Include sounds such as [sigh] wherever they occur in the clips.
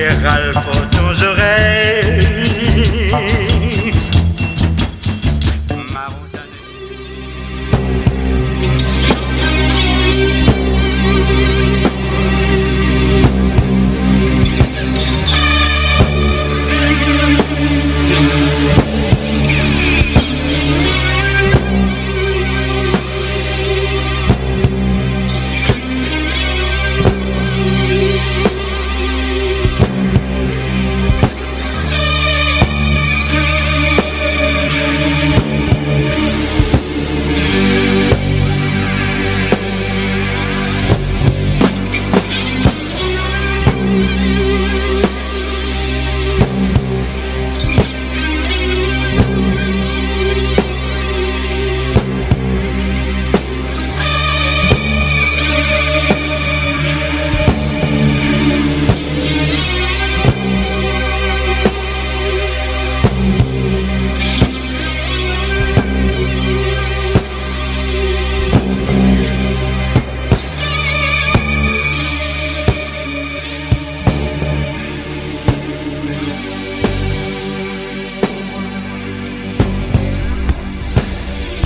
et râle pour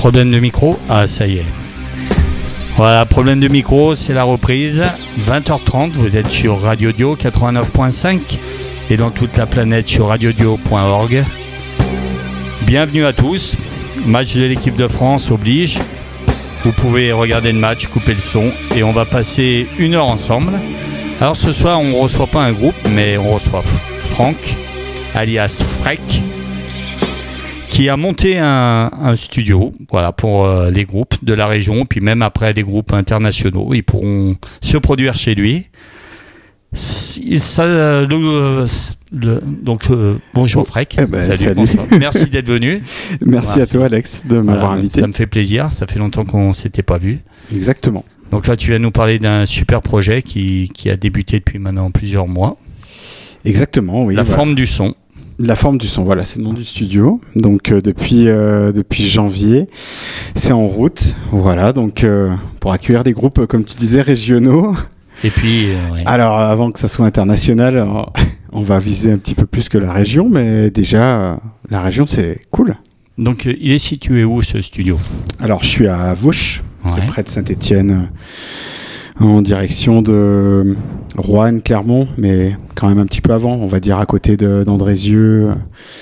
Problème de micro Ah, ça y est. Voilà, problème de micro, c'est la reprise. 20h30, vous êtes sur Radio Dio 89.5 et dans toute la planète sur radiodio.org. Bienvenue à tous. Match de l'équipe de France oblige. Vous pouvez regarder le match, couper le son et on va passer une heure ensemble. Alors ce soir, on ne reçoit pas un groupe, mais on reçoit Franck, alias Freck, qui a monté un, un studio voilà, pour euh, les groupes de la région, puis même après les groupes internationaux, ils pourront se produire chez lui. Ça, le- le- donc euh, bonjour Freck, Eh ben, salut, [laughs] merci d'être venu. Merci à toi, Alex, de m'avoir Voilà, invité. Ça me fait plaisir, ça fait longtemps qu'on s'était pas vu. Exactement. Donc là, tu vas nous parler d'un super projet qui, qui a débuté depuis maintenant plusieurs mois. Exactement, oui. la voilà. forme du son. La forme du son, voilà, c'est le nom du studio. Donc euh, depuis euh, depuis janvier, c'est en route. Voilà, donc euh, pour accueillir des groupes, comme tu disais, régionaux. Et puis, ouais. Alors avant que ça soit international, [laughs] on va viser un petit peu plus que la région, mais déjà la région c'est cool. donc il est situé où ce studio? Alors je suis à Vauche, c'est Ouais. près de Saint-Étienne, en direction de Roanne, Clermont, mais quand même un petit peu avant, on va dire à côté d'Andrézieux, Bah,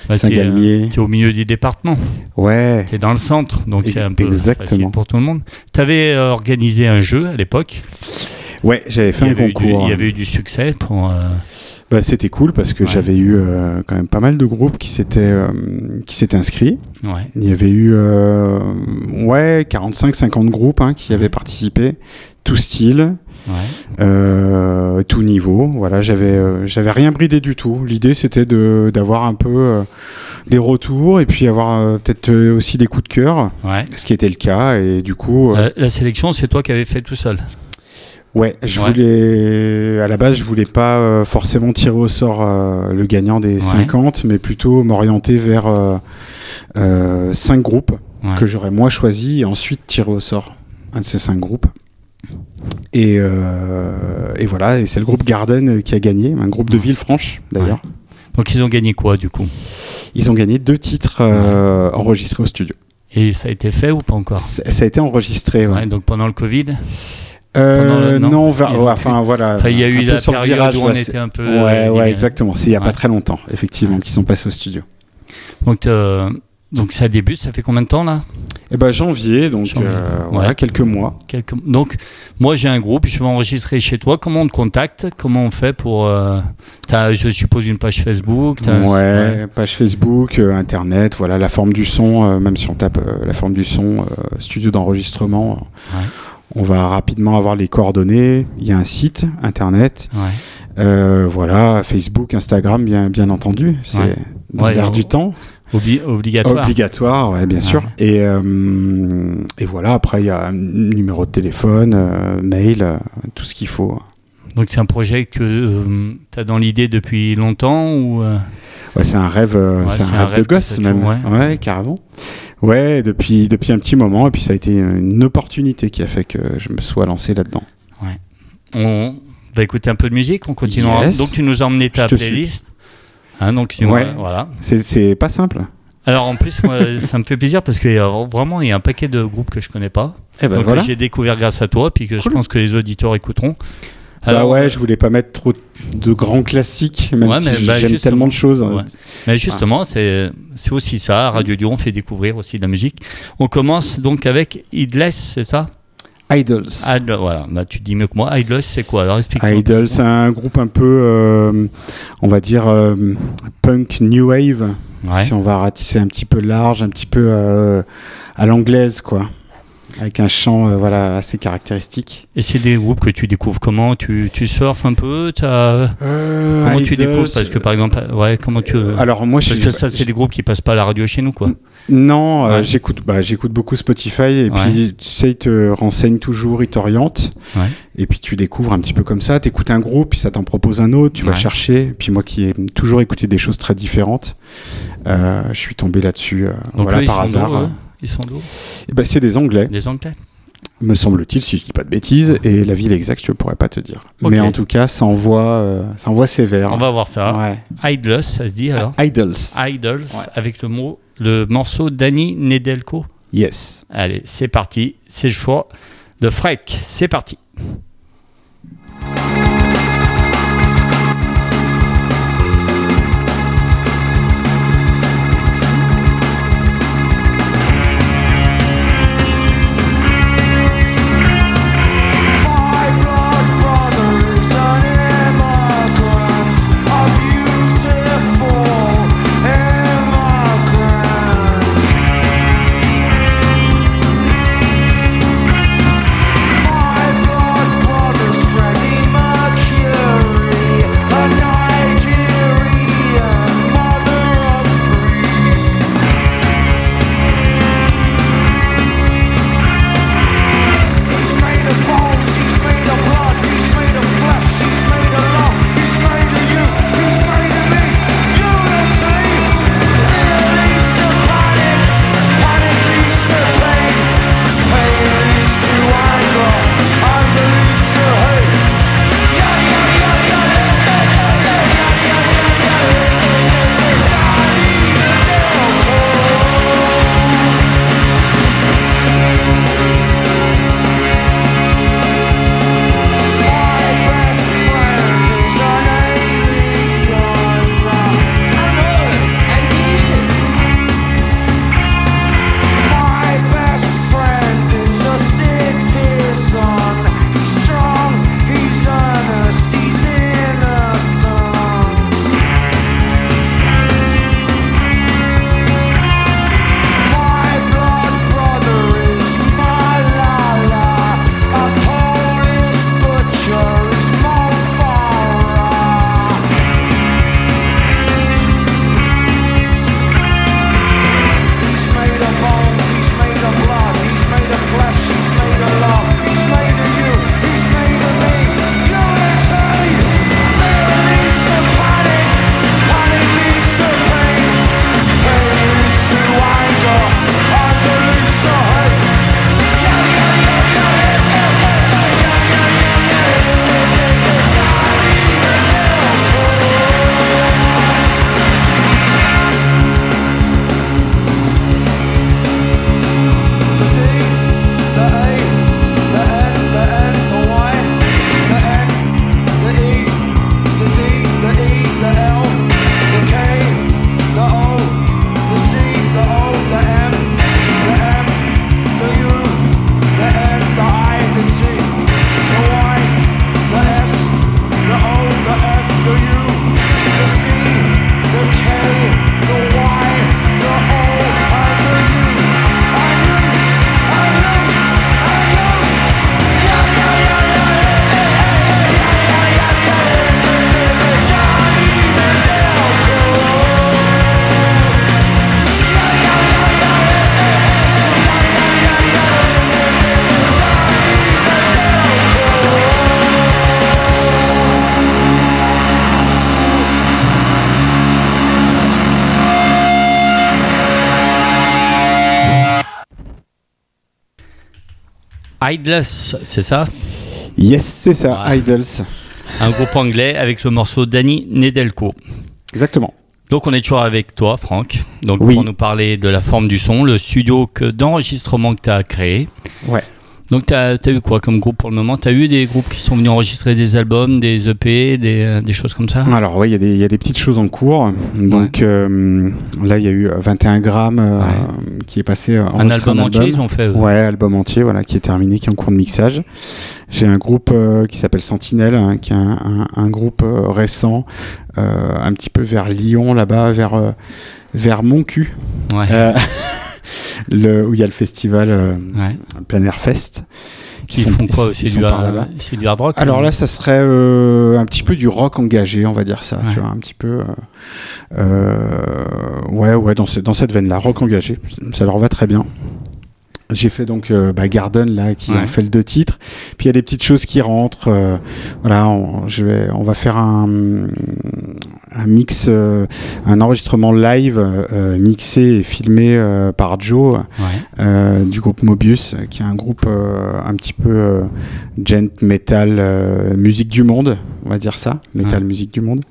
t'es, euh, Saint-Galmier. t'es au milieu du département. Ouais, T'es dans le centre, donc c'est un peu Exactement. facile pour tout le monde. T'avais euh, organisé un jeu à l'époque. ouais, j'avais fait un eu du- concours. il y avait eu du succès pour. euh, Bah, c'était cool parce que Ouais. j'avais eu euh, quand même pas mal de groupes qui s'étaient euh, qui s'étaient inscrits. ouais. Il y avait eu euh, ouais 45-50 groupes hein, qui avaient participé, tout style, Ouais. euh, tout niveau. Voilà, j'avais euh, j'avais rien bridé du tout. L'idée c'était de d'avoir un peu euh, des retours et puis avoir peut-être aussi des coups de cœur, ouais. ce qui était le cas. Et du coup, la sélection, c'est toi qui avais fait tout seul. Ouais, je Ouais. voulais à la base, je voulais pas forcément tirer au sort le gagnant des 50, mais plutôt m'orienter vers euh, euh, cinq groupes Ouais. que j'aurais moi choisi et ensuite tirer au sort un de ces cinq groupes. Et, euh, et voilà, et c'est le groupe Garden qui a gagné, un groupe de. Villefranche d'ailleurs. Donc ils ont gagné quoi du coup? Ils ont gagné deux titres euh, enregistrés au studio. Et ça a été fait ou pas encore? Ça ça a été enregistré. ouais. Ouais, Donc pendant le Covid? Euh, le- non, ouais, enfin voilà. Il y a eu la période virage, où on était un peu. Ouais, euh, exactement. C'est il y a pas très longtemps, effectivement, qu'ils sont passés au studio. Donc, euh, donc ça débute, ça fait combien de temps là? Eh ben janvier, donc Janvier, euh, ouais. voilà, quelques mois. Quelques... Donc moi j'ai un groupe, je vais enregistrer chez toi. Comment on te contacte? Comment on fait pour... euh, t'as, je suppose une page Facebook un- Ouais, page Facebook, euh, Internet, voilà, la forme du son, euh, même si on tape euh, la forme du son, studio d'enregistrement, Ouais. on va rapidement avoir les coordonnées. Il y a un site, Internet, voilà, Facebook, Instagram, bien, bien entendu. C'est Ouais. dans Ouais, l'air du temps. Obli- obligatoire. Obligatoire, ouais, bien sûr. Et, euh, et voilà, après, il y a numéro de téléphone, euh, mail, euh, tout ce qu'il faut. Donc c'est un projet que tu as dans l'idée depuis longtemps ou Ouais, c'est un Ouais, c'est un, rêve de gosse même. toujours, Ouais. carrément. Ouais, depuis, depuis un petit moment. Et puis ça a été une opportunité qui a fait que je me sois lancé là-dedans. on... va écouter un peu de musique. On continuera. Yes. Donc tu nous as emmené ta suis. Hein, donc Ouais. voilà. C'est- pas simple. Alors en plus, moi, [laughs] ça me fait plaisir parce que euh, vraiment, il y a un paquet de groupes que je connais pas. Eh ben donc voilà. que j'ai découvert grâce à toi, puis que je pense que les auditeurs écouteront. bah ouais, je voulais pas mettre trop de grands classiques, même Ouais, si bah, j'aime tellement de choses. Ouais. Mais justement, c'est c'est aussi ça. à Radio Lyon, on fait découvrir aussi de la musique. On commence donc avec Idless, c'est ça? Idols. Idle- Voilà, bah, tu dis mieux que moi. Idless, c'est quoi? Alors explique-moi. Idols, c'est un groupe un peu, euh, on va dire, euh, punk new wave. Ouais. Si on va ratisser un petit peu large, un petit peu euh, à l'anglaise, quoi. Avec un chant euh, voilà, assez caractéristique. Et c'est des groupes que tu découvres comment? Tu, tu surfes un peu? T'as- Comment tu découvres? Parce que par exemple, ouais, comment tu. Alors moi, parce je que ça, c'est des groupes qui passent pas à la radio chez nous, quoi. Non, euh, j'écoute bah, j'écoute beaucoup Spotify et Ouais. puis tu sais, ils te renseignent toujours, ils t'orientent. Ouais. Et puis tu découvres un petit peu comme ça. Tu écoutes un groupe, puis ça t'en propose un autre, tu vas chercher. Et puis moi qui ai toujours écouté des choses très différentes, euh, je suis tombé là-dessus euh, voilà, par hasard. Ils sont d'où? Et ben, c'est des Anglais, Des Anglais me semble-t-il, si je dis pas de bêtises. Et la ville exacte, je ne pourrais pas te dire. Mais en tout cas, ça envoie, euh, ça envoie sévère. On va voir ça. Ouais. Idless, ça se dit alors? Idols. Idols, Ouais. avec le mot, le morceau Danny Nedelko. Yes. Allez, c'est parti. C'est le choix de Freck. C'est parti. Idless, c'est ça? Yes, c'est ça, Ouais. Idols. un groupe anglais avec le morceau Danny Nedelko. Exactement. Donc on est toujours avec toi, Franck. Donc Oui. pour nous parler de la forme du son, le studio d'enregistrement que tu as créé. Donc tu as, eu quoi comme groupe pour le moment? Tu as eu des groupes qui sont venus enregistrer des albums, des EP, des, euh, des choses comme ça? Alors, ouais, il y, a des- il y a des petites choses en cours. Donc, euh, là, il y a eu 21 grammes euh, Ouais. qui est passé. euh, Un album entier, ils ont fait eux? Ouais, album entier, voilà, qui est terminé, qui est en cours de mixage. J'ai un groupe euh, qui s'appelle Sentinelle, hein, qui est un, un- un groupe euh, récent, euh, un petit peu vers Lyon, là-bas, vers, euh, vers Montcu, Ouais. [laughs] le, où il y a le festival euh, Ouais. Plein Air Fest. Qui sont- font quoi ils aussi du, du hard rock Alors ou- là, ça serait euh, un petit peu du rock engagé, on va dire ça, Ouais. tu vois, un petit peu. euh, euh, ouais, ouais, dans, ce- dans cette veine-là, rock engagé, ça leur va très bien. J'ai fait donc euh, bah, Garden là qui Ouais. ont fait le deux titres. Puis il y a des petites choses qui rentrent. euh, voilà, on, je vais, on va faire un, un mix, euh, un enregistrement live mixé et filmé par Joe Ouais. du groupe Mobius, qui est un groupe un petit peu gent metal musique du monde, on va dire ça, metal Ouais. musique du monde,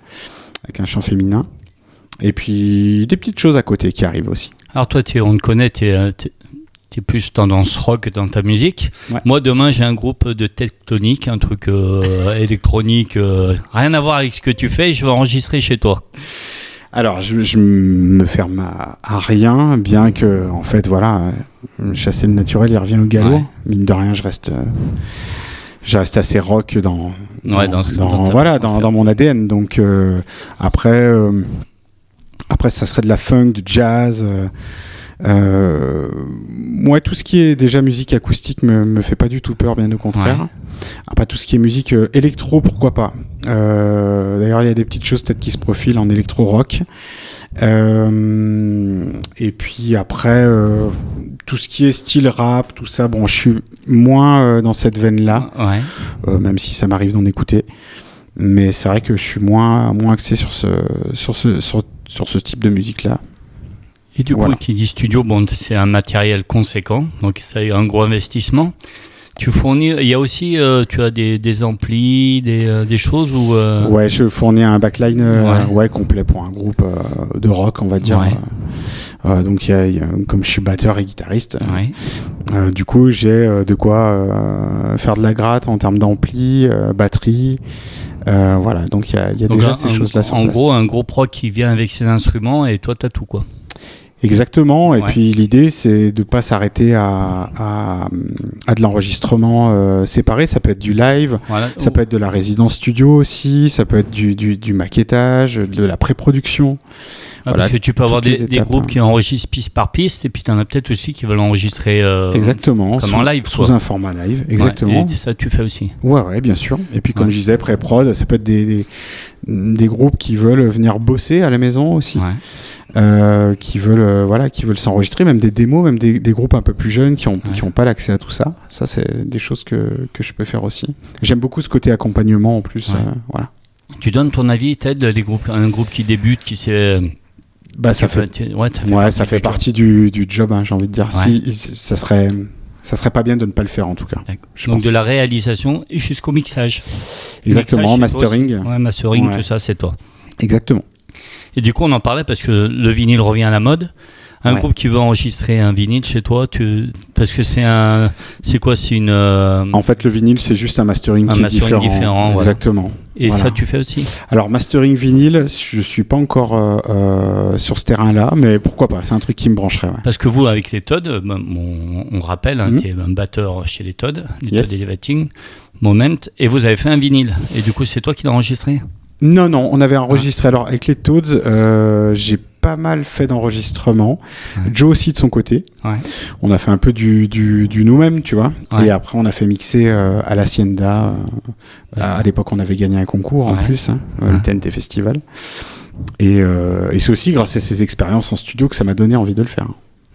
avec un chant féminin. Et puis des petites choses à côté qui arrivent aussi. Alors toi, on te connaît, tu es, plus tendance rock dans ta musique. Ouais. Moi, demain, j'ai un groupe de tectonique, un truc euh, [laughs] électronique, euh, rien à voir avec ce que tu fais, je vais enregistrer chez toi. Alors je, je me ferme à, à rien, bien que en fait voilà, euh, chasser le naturel, il revient au galop. Ouais. Mine de rien, je reste. euh, je reste assez rock dans, Ouais, dans- dans ta voilà dans, mon ADN donc euh, après euh, après ça serait de la funk du jazz moi tout ce qui est déjà musique acoustique me, me fait pas du tout peur bien au contraire Ouais. après tout ce qui est musique euh, électro pourquoi pas Euh, d'ailleurs il y a des petites choses peut-être qui se profilent en électro rock euh, et puis après euh, tout ce qui est style rap tout ça bon je suis moins euh, dans cette veine là Ouais. euh, même si ça m'arrive d'en écouter. Mais c'est vrai que je suis moins, moins axé sur ce, sur ce, sur, sur ce type de musique-là. Et du Voilà. coup, qui dit studio, bon, c'est un matériel conséquent, donc a un gros investissement. Tu fournis, il y a aussi, euh, tu as des, des amplis, des, euh, des choses où. euh, Ouais, je fournis un backline euh, Ouais. ouais. complet pour un groupe de rock, on va dire. Ouais. Donc, il y a- il y a- comme je suis batteur et guitariste, ouais. du coup, j'ai de quoi faire de la gratte en termes d'ampli, batterie. Voilà, donc il y a, il y a Donc, déjà un- ces choses-là En gros, un gros proc qui vient avec ses instruments et toi, t'as tout, quoi. Exactement. Et Ouais. puis l'idée, c'est de pas s'arrêter à, à, à de l'enregistrement euh, séparé. Ça peut être du live, Voilà. ça peut être de la résidence studio aussi, ça peut être du, du, du maquettage, de la pré-production. Ah, voilà, parce que tu peux avoir des, des groupes hein. qui enregistrent piste par piste, et puis tu en as peut-être aussi qui veulent enregistrer euh, Exactement. comme sous, en live, Sous quoi. un format live. Ouais, Exactement. et ça, tu fais aussi. Ouais, ouais, bien sûr. Et puis, comme Ouais. je disais, pré-prod, ça peut être des, des, des groupes qui veulent venir bosser à la maison aussi, Ouais. euh, qui veulent, euh, voilà, qui veulent s'enregistrer, même des démos, même des, des groupes un peu plus jeunes qui ont, Ouais. qui ont pas l'accès à tout ça. Ça, c'est des choses que, que je peux faire aussi. J'aime beaucoup ce côté accompagnement en plus. Ouais. euh, voilà. Tu donnes ton avis, t'aides les groupes, un groupe qui débute, qui s'est. Bah, ça fait, ouais, ça fait ouais, partie ça du fait job. partie du, du job, hein, j'ai envie de dire. Ouais. Si, ça serait, ça serait pas bien de ne pas le faire en tout cas. Je Donc pense. de la réalisation jusqu'au mixage. Exactement, Mixage, mastering. Ouais, mastering, Ouais. tout ça, c'est toi. Exactement. Et du coup, on en parlait parce que le vinyle revient à la mode. Un Ouais. groupe qui veut enregistrer un vinyle chez toi, tu... parce que c'est un, c'est quoi, c'est une, euh, En fait, le vinyle, c'est juste un mastering Un qui mastering est différent. différent, voilà. Exactement. et voilà. ça tu fais aussi. Alors, mastering vinyle, je suis pas encore euh, euh, sur ce terrain-là, mais pourquoi pas C'est un truc qui me brancherait. Ouais. Parce que vous, avec les Todd, ben, on, on rappelle, hein, Mhm. tu es un batteur chez les Todd, les Yes. Todd Elevating Moment, et vous avez fait un vinyle. Et du coup, c'est toi qui l'as enregistré? Non, non, on avait enregistré. Alors, avec les Toads, euh, j'ai pas mal fait d'enregistrements. Ouais. Joe aussi de son côté. Ouais. On a fait un peu du, du, du nous-mêmes, tu vois. Ouais. Et après, on a fait mixer euh, à l'Hacienda. euh, à l'époque, on avait gagné un concours en plus, hein, le TNT Festival. Et, euh, et c'est aussi grâce à ces expériences en studio que ça m'a donné envie de le faire.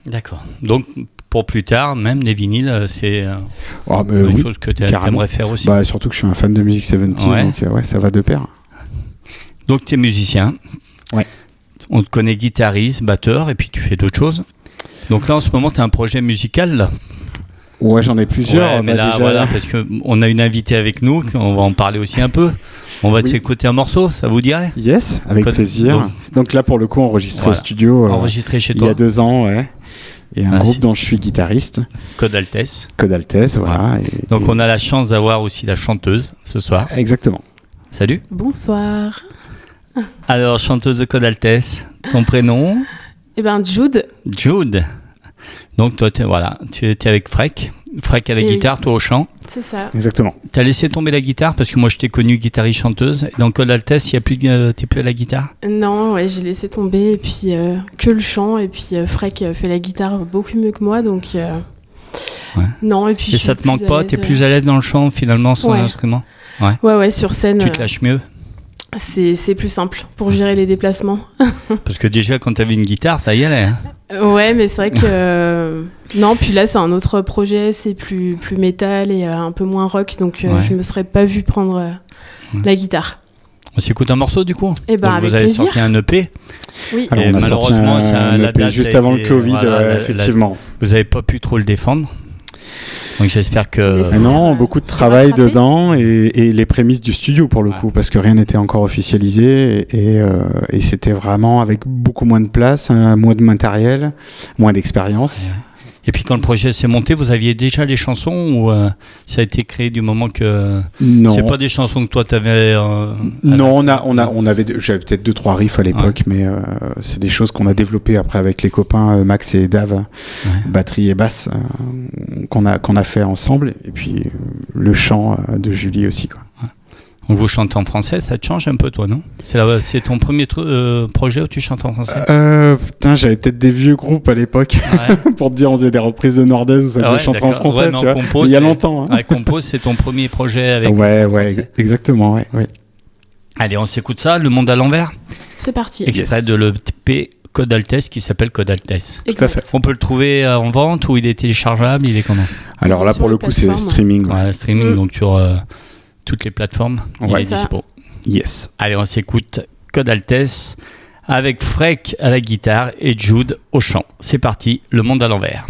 D'accord. Donc, pour plus tard, même les vinyles, euh, c'est Oh, une oui. chose que tu aimerais faire aussi. Bah, surtout que je suis un fan de musique 70s, Ouais. donc ouais, ça va de pair. Donc, tu es musicien. Ouais. On te connaît guitariste, batteur, et puis tu fais d'autres choses. Donc là, en ce moment, tu as un projet musical. Là. Ouais, j'en ai plusieurs. Ouais, mais bah, là, déjà, voilà, parce qu'on a une invitée avec nous, on va en parler aussi un peu. On va Oui. s'écouter un morceau, ça vous dirait? Yes, avec plaisir. donc- Donc, là, pour le coup, enregistré Voilà. au studio euh, Enregistré chez il y toi a deux ans, ouais. Et un Ah, groupe dont je suis guitariste, Code Altesse. Code Altesse, voilà. et- Donc et- on a la chance d'avoir aussi la chanteuse ce soir. Exactement. Salut. Bonsoir. [laughs] Alors, chanteuse de Code Altesse, ton prénom Eh ben Jude, Jude. Donc toi, voilà, tu étais avec Freck. Freck à la Et oui. guitare, toi au chant. c'est ça. Exactement. T'as laissé tomber la guitare parce que moi je t'ai connu guitariste chanteuse. Et dans Code Altesse, y a plus, de- t'es plus à la guitare? Non, ouais, j'ai laissé tomber et puis euh, que le chant et puis euh, Freck euh, fait la guitare beaucoup mieux que moi donc euh, Ouais. non et puis Et je suis ça te manque pas? T'es euh, plus à l'aise dans le chant finalement sans Ouais. instrument? Ouais ouais sur scène Tu te euh, lâches mieux. C'est c'est plus simple pour gérer les déplacements. [laughs] Parce que déjà quand t'avais une guitare, ça y allait. hein. Euh, ouais mais c'est vrai que euh, non puis là c'est un autre projet c'est plus plus métal et euh, un peu moins rock donc euh, Ouais. je me serais pas vu prendre euh, Ouais. la guitare. On s'écoute un morceau du coup? Eh ben, Donc, avec Vous avez plaisir. sorti un EP. Oui. Alors, Et on a sorti malheureusement, un, ça- la EP date juste a avant été- le Covid, voilà, ouais, la- la- effectivement. Vous avez pas pu trop le défendre. Donc j'espère que. Mais non, Euh, beaucoup de travail dedans et, et les prémices du studio pour le Ouais. coup, parce que rien n'était encore officialisé et, et, euh, et c'était vraiment avec beaucoup moins de place, hein, moins de matériel, moins d'expérience. Et puis quand le projet s'est monté, vous aviez déjà les chansons ou euh, ça a été créé du moment que Non. c'est pas des chansons que toi t'avais euh, la- Non, on a, on a, on avait, j'avais peut-être deux trois riffs à l'époque, mais euh, c'est des choses qu'on a développées après avec les copains euh, Max et Dave, batterie et basse, qu'on a, qu'on a fait ensemble, et puis le chant de Julie aussi. Quoi. On vous chante en français, ça te change un peu toi, non? C'est ton premier euh, projet où tu chantes en français? Euh, putain, j'avais peut-être des vieux groupes à l'époque Ouais. [laughs] pour te dire, on faisait des reprises de Nordez où ça Ah ouais, chanter en français, Ouais, mais tu en vois. compo, Mais il y a longtemps. Hein. Ouais, Compose, c'est ton premier projet avec. ouais, ouais, exactement, ouais, ouais. Allez, on s'écoute ça, Le Monde à l'envers, C'est parti. extrait Yes. de l'EP Code Altesse qui s'appelle Code Altesse. Exact. On peut le trouver euh, en vente ou il est téléchargeable Il est comment? Alors là, Sur pour le coup, c'est streaming. streaming, Mm. donc euh, toutes les plateformes, il Ouais. est ça. dispo. Yes. Allez, on s'écoute Code Altesse avec Freck à la guitare et Jude au chant. C'est parti, le monde à l'envers.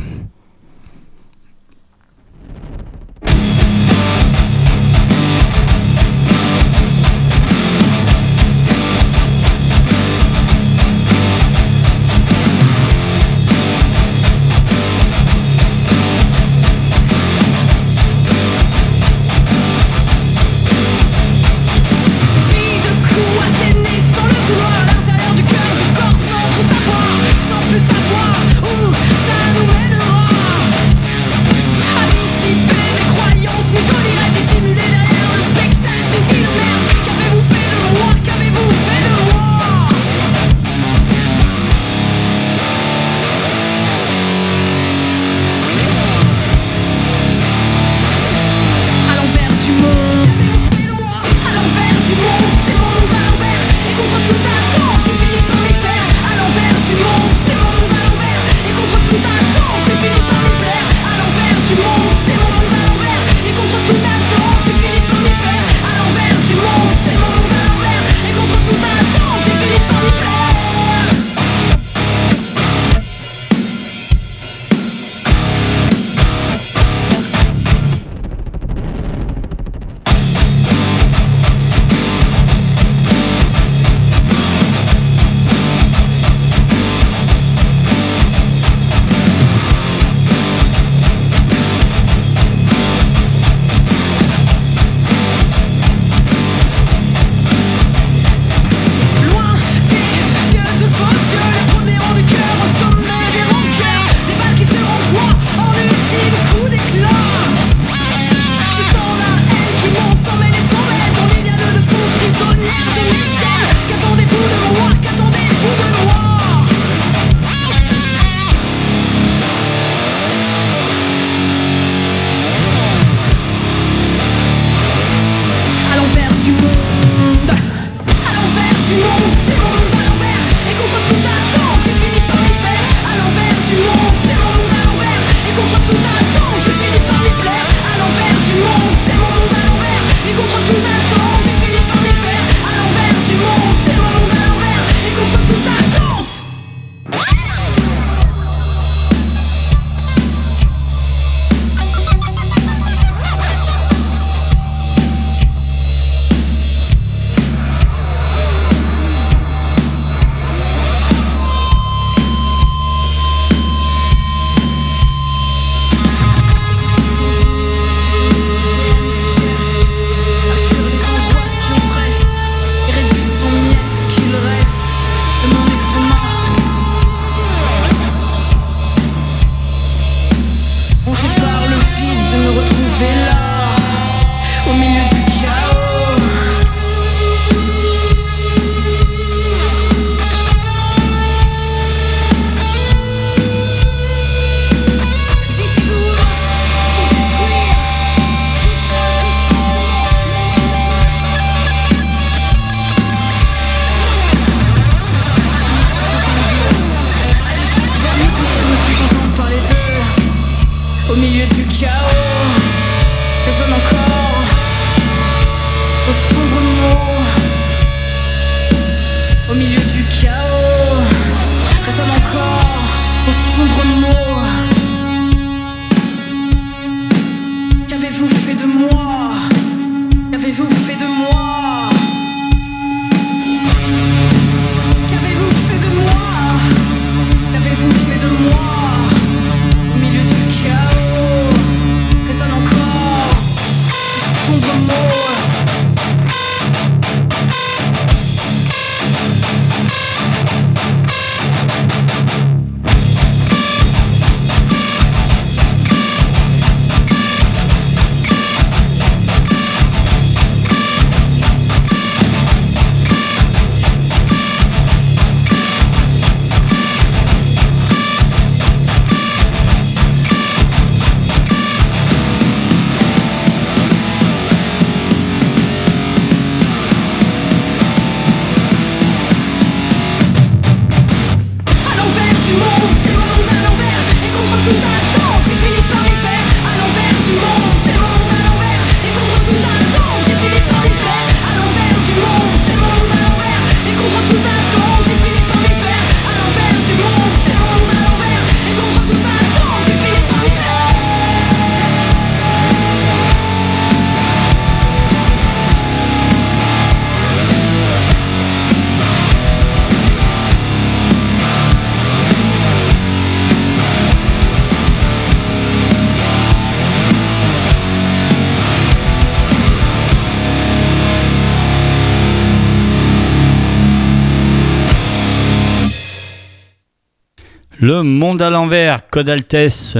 Le monde à l'envers, Code Altesse,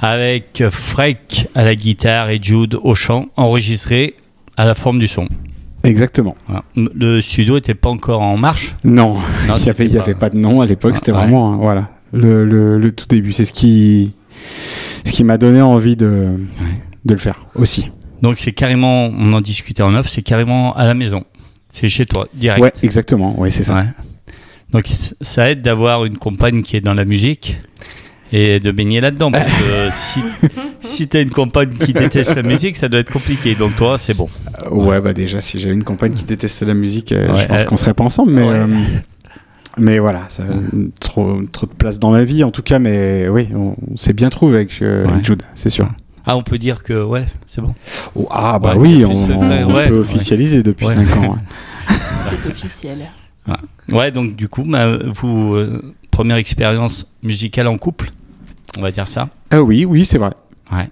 avec Freck à la guitare et Jude au chant, enregistré à la forme du son. Exactement. Voilà. Le studio n'était pas encore en marche. Non, Non, [laughs] il n'y avait, pas- de nom à l'époque, c'était Ouais. vraiment hein, voilà, le, le- le tout début. C'est ce qui, ce qui m'a donné envie de, de le faire aussi. Donc c'est carrément, on en discutait en off, c'est carrément à la maison. C'est chez toi, direct. Ouais, exactement, ouais, c'est ça. Ouais. Donc ça aide d'avoir une compagne qui est dans la musique et de baigner là-dedans. Parce que [laughs] si, si tu as une compagne qui déteste la musique, ça doit être compliqué. Donc toi, c'est bon. Euh, Ouais, bah déjà, si j'avais une compagne qui détestait la musique, euh, Ouais, je pense euh, qu'on serait pas ensemble, mais, ouais. euh, mais voilà, ça, trop, trop de place dans ma vie en tout cas, mais oui, on, on s'est bien trouvé avec, euh, Ouais. avec Jude, c'est sûr. Ah, on peut dire que ouais, c'est bon. Oh, ah bah oui, on, on ouais, peut ouais. officialiser depuis Ouais. 5 ans. ouais. [laughs] C'est officiel. Ouais, donc du coup, bah, vous, euh, première expérience musicale en couple, on va dire ça. Ah oui, oui, c'est vrai. Ouais.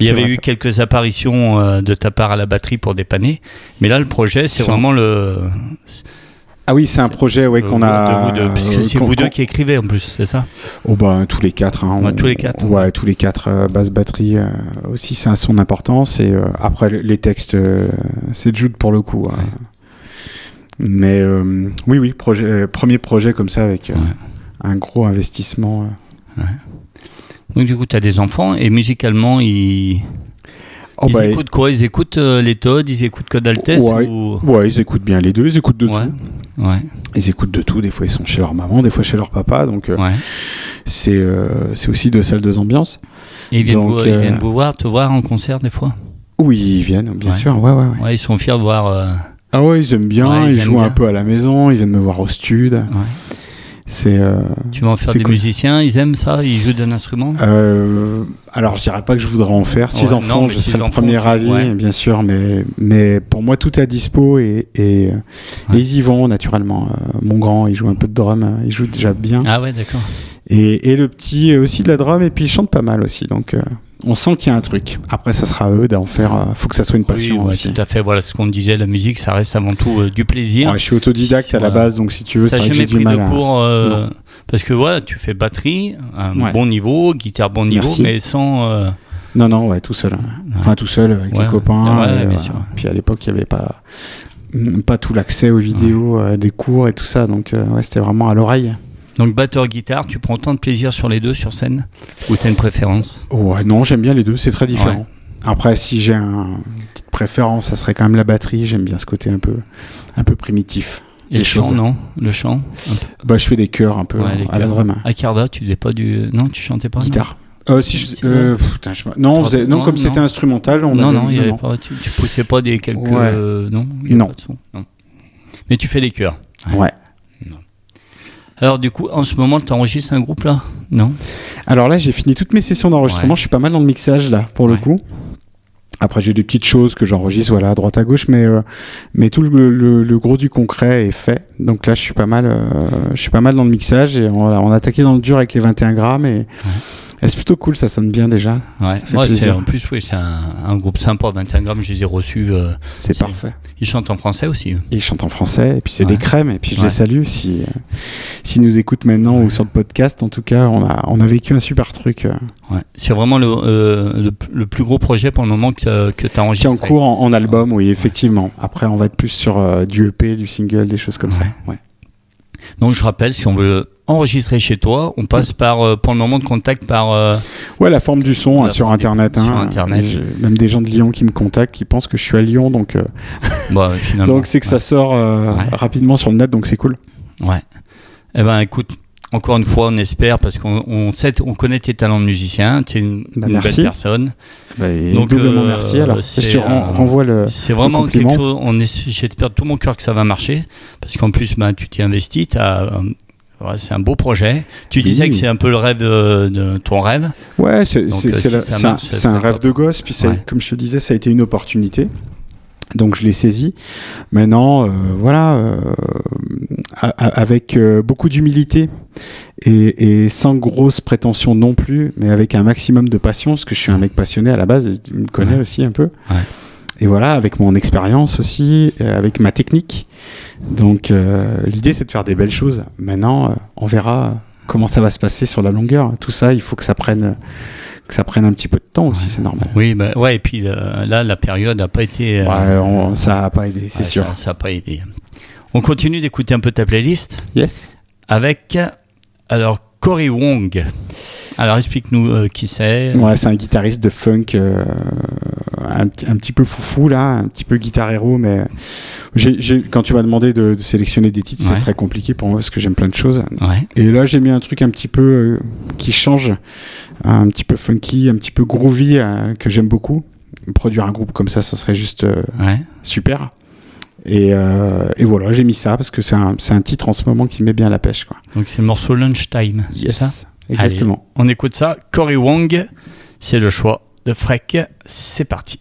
Il y avait vrai, eu ça. quelques apparitions euh, de ta part à la batterie pour dépanner, mais là le projet c'est vraiment le Ah oui, c'est un projet ouais, qu'on a. de vous deux, parce que c'est vous deux qu'on- qui écrivez en plus, c'est ça? Oh bah tous les quatre. Hein, tous les quatre. Ouais, tous les quatre. euh, basse batterie euh, aussi, ça a son importance. Et euh, après le- les textes, euh, c'est Jude pour le coup. hein. Mais euh, oui, oui, projet, euh, premier projet comme ça avec euh, Ouais. un gros investissement. Donc du coup, tu as des enfants et musicalement, ils, Oh, ils bah, écoutent quoi? Ils écoutent euh, les Todd, ils écoutent Code Altesse Ouais. ou... Ouais, ils écoutent bien les deux. Ils écoutent de Ouais. tout. Ouais, Ils écoutent de tout. Des fois, ils sont chez leur maman, des fois chez leur papa. Donc euh, ouais. c'est euh, aussi deux salles, deux ambiances. Et ils viennent, Donc, vous, ils viennent vous voir, te voir en concert des fois? Oui, ils viennent, bien sûr. Ouais. Ouais, ils sont fiers de voir... euh, Ah ouais, ils aiment bien. Ouais, ils ils aiment jouent un peu à la maison. Ils viennent me voir au stud. ouais. C'est euh, Tu vas en faire des cool. musiciens, ils aiment ça Ils jouent d'un instrument? Euh, alors, je dirais pas que je voudrais en faire. Six Ouais, mais je serais le premier ravi, ouais. bien sûr, mais, mais pour moi, tout est à dispo et, et, et Ouais. ils y vont naturellement. Euh, mon grand, il joue un peu de drum, euh, il joue déjà bien. Ah ouais, d'accord. Et, et le petit, euh, aussi de la drum, et puis il chante pas mal aussi. Donc, euh, on sent qu'il y a un truc. Après, ça sera à eux d'en faire. euh, faut que ça soit une Oui, passion ouais, aussi. tout à fait. Voilà ce qu'on disait, la musique, ça reste avant tout euh, du plaisir. Ouais, je suis autodidacte à la base, donc si tu veux, que jamais du pris mal de cours euh, parce que voilà, tu fais batterie, un Ouais. bon niveau, guitare bon niveau, Merci. mais sans. euh, Non, non, ouais, tout seul. Enfin, tout seul avec les copains. ouais, et, bien sûr. Puis à l'époque, il n'y avait pas, pas tout l'accès aux vidéos, des cours et tout ça. Donc, ouais, c'était vraiment à l'oreille. Donc batteur guitare, tu prends autant de plaisir sur les deux sur scène ou t'as une préférence? Ouais, non, j'aime bien les deux, c'est très différent. Après, si j'ai un- une petite préférence, ça serait quand même la batterie. J'aime bien ce côté un peu, un peu primitif. Et Les le chant, non? Le chant. Bah, je fais des chœurs un peu Ouais, à la drum. À Carda, tu faisais pas du. Non, tu chantais pas non? Guitare. Euh, si je, Si, euh, putain, je- non, on faisait- non, Non, comme non. c'était instrumental, on Non, avait- non, il y avait pas, tu, tu poussais pas des quelques. Ouais. euh, non, il y a Non. pas de son. Non. Mais tu fais des chœurs. Ouais. Alors du coup, en ce moment, tu enregistres un groupe là? Non? Alors là, j'ai fini toutes mes sessions d'enregistrement. Ouais. Je suis pas mal dans le mixage là, pour le coup. Après, j'ai des petites choses que j'enregistre, voilà, à droite à gauche, mais euh, mais tout le, le- le gros du concret est fait. Donc là, je suis pas mal, euh, je suis pas mal dans le mixage et on, a- on a attaqué dans le dur avec les 21 grammes et, et c'est plutôt cool, ça sonne bien déjà. Ouais, en plus, oui, c'est un, un groupe sympa, 21 grammes, je les ai reçus. euh, C'est parfait. ils chantent en français aussi. Ils chantent en français et puis c'est Ouais. des crèmes et puis je les salue si euh, s'ils nous écoutent maintenant ou sur le podcast. En tout cas, on a on a vécu un super truc euh, Ouais. C'est vraiment le, euh, le, le plus gros projet pour le moment que, que tu as qui est enregistré. en cours en, en album, oui, effectivement. Après, on va être plus sur du EP, du single, des choses comme ça. Ouais. Donc je rappelle, si on veut enregistrer chez toi, on passe par, euh, pour le moment de contact par... euh, Ouais, la forme du son La hein, sur Internet. sur hein. Internet. Même des gens de Lyon qui me contactent, qui pensent que je suis à Lyon, donc euh, [laughs] bah, finalement. [laughs] donc c'est que ça sort euh, Ouais. rapidement sur le net, donc c'est cool. Ouais. Eh ben, écoute, encore une fois, on espère parce qu'on on sait, on connaît tes talents de musicien. Tu es une, Bah, une belle personne. Bah, Donc, doublement euh, merci. Alors, c'est, je te renvoie le. C'est vraiment quelque chose. On est, j'espère de tout mon cœur que ça va marcher parce qu'en plus, ben, tu t'y investis. t'as, euh, ouais, c'est un beau projet. Tu Oui. disais que c'est un peu le rêve de, de ton rêve. Ouais, c'est Donc, c'est- euh, c'est si la- ça c'est un, rêve de gosse. Puis, ça- comme je te disais, ça a été une opportunité. Donc, je l'ai saisi. Maintenant, euh, voilà, euh, avec euh, beaucoup d'humilité et, et sans grosse prétention non plus, mais avec un maximum de passion, parce que je suis un mec passionné à la base, tu me connais Ouais. aussi un peu. Ouais. Et voilà, avec mon expérience aussi, euh, avec ma technique. Donc, euh, l'idée, c'est de faire des belles choses. Maintenant, euh, on verra comment ça va se passer sur la longueur. Tout ça, il faut que ça prenne, que ça prenne un petit peu de temps aussi, Ouais. c'est normal. Oui, bah, ouais. Et puis euh, là, la période n'a pas été. euh, Ouais, on- ça n'a pas aidé, c'est ouais, sûr. Ça, ça a pas aidé. On continue d'écouter un peu ta playlist Yes. avec alors Cory Wong. Alors explique-nous euh, qui c'est. Ouais, c'est un guitariste de funk, un, petit- un petit peu foufou là, un petit peu guitar héros, mais quand tu m'as demandé de, de sélectionner des titres, Ouais. c'est très compliqué pour moi parce que j'aime plein de choses. Ouais. Et là, j'ai mis un truc un petit peu euh, qui change, un petit peu funky, un petit peu groovy, euh, que j'aime beaucoup. Produire un groupe comme ça, ça serait juste euh, Ouais. super. Et, euh, et voilà, j'ai mis ça parce que c'est un, titre en ce moment qui met bien la pêche. Quoi. Donc c'est le morceau Lunchtime. C'est ça? Exactement. On écoute ça. Cory Wong, c'est le choix de Freck. C'est parti.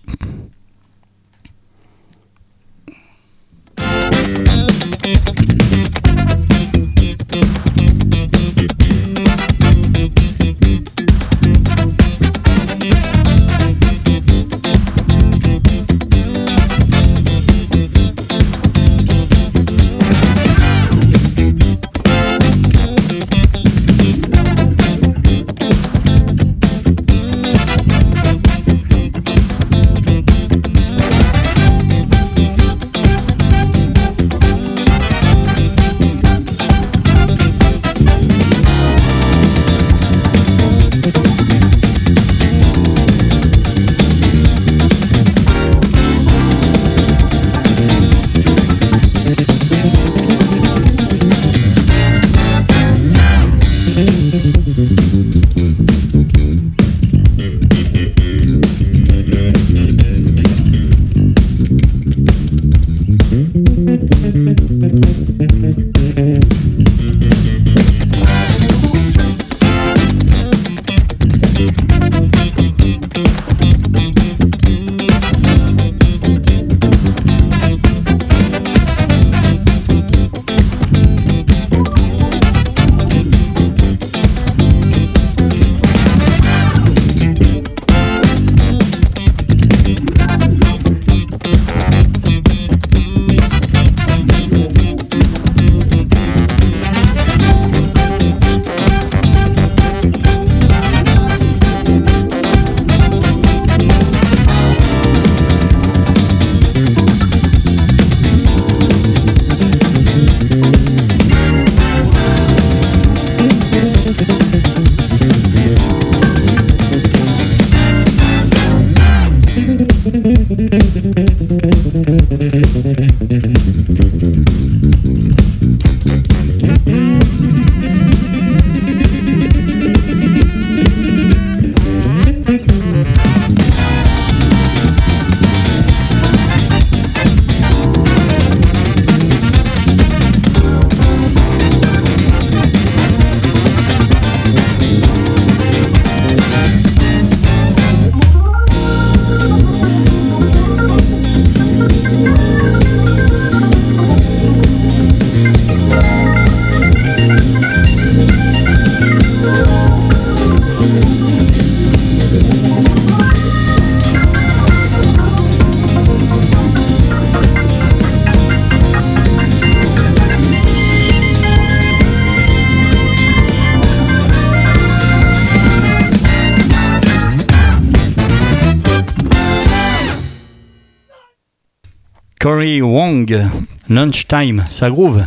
Wong, Lunchtime, ça groove.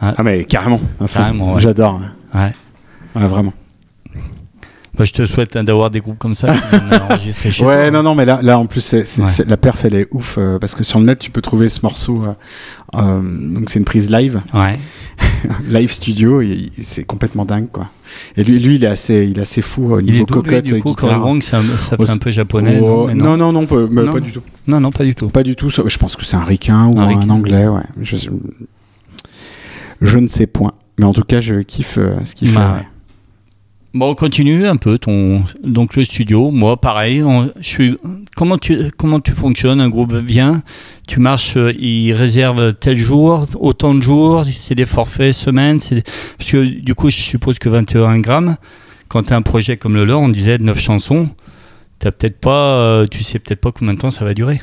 Ah mais carrément, ouais. j'adore. Ouais. Ouais, vraiment. Moi, je te souhaite hein, d'avoir des groupes comme ça [laughs] chez Ouais, toi. non, non, mais là, là en plus, Ouais. la perf, elle est ouf euh, parce que sur le net, tu peux trouver ce morceau. euh, euh, donc, c'est une prise live, Ouais. [laughs] live studio, il- c'est complètement dingue, quoi. Et lui, lui il est assez, il est assez fou au Il niveau est d'où, lui, cocotte. du coup, Wong, ça, ça fait un peu japonais. Oh, non, non, non. pas, mais Non. pas du tout. non, non, pas du tout. Pas du tout. Je pense que c'est un ricain ou Un anglais, ouais. Je, je ne sais point. Mais en tout cas, je kiffe euh, ce qu'il fait. Bah, ouais. Bon, on continue un peu ton donc le studio. Moi, pareil. on- je suis. Comment tu comment tu fonctionnes Un groupe vient, tu marches, euh, il réserve tel jour, autant de jours. C'est des forfaits semaines. Parce que du coup, je suppose que 21 grammes. Quand tu as un projet comme le leur, on disait de 9 chansons. T'as peut-être pas, euh, tu sais peut-être pas combien de temps ça va durer.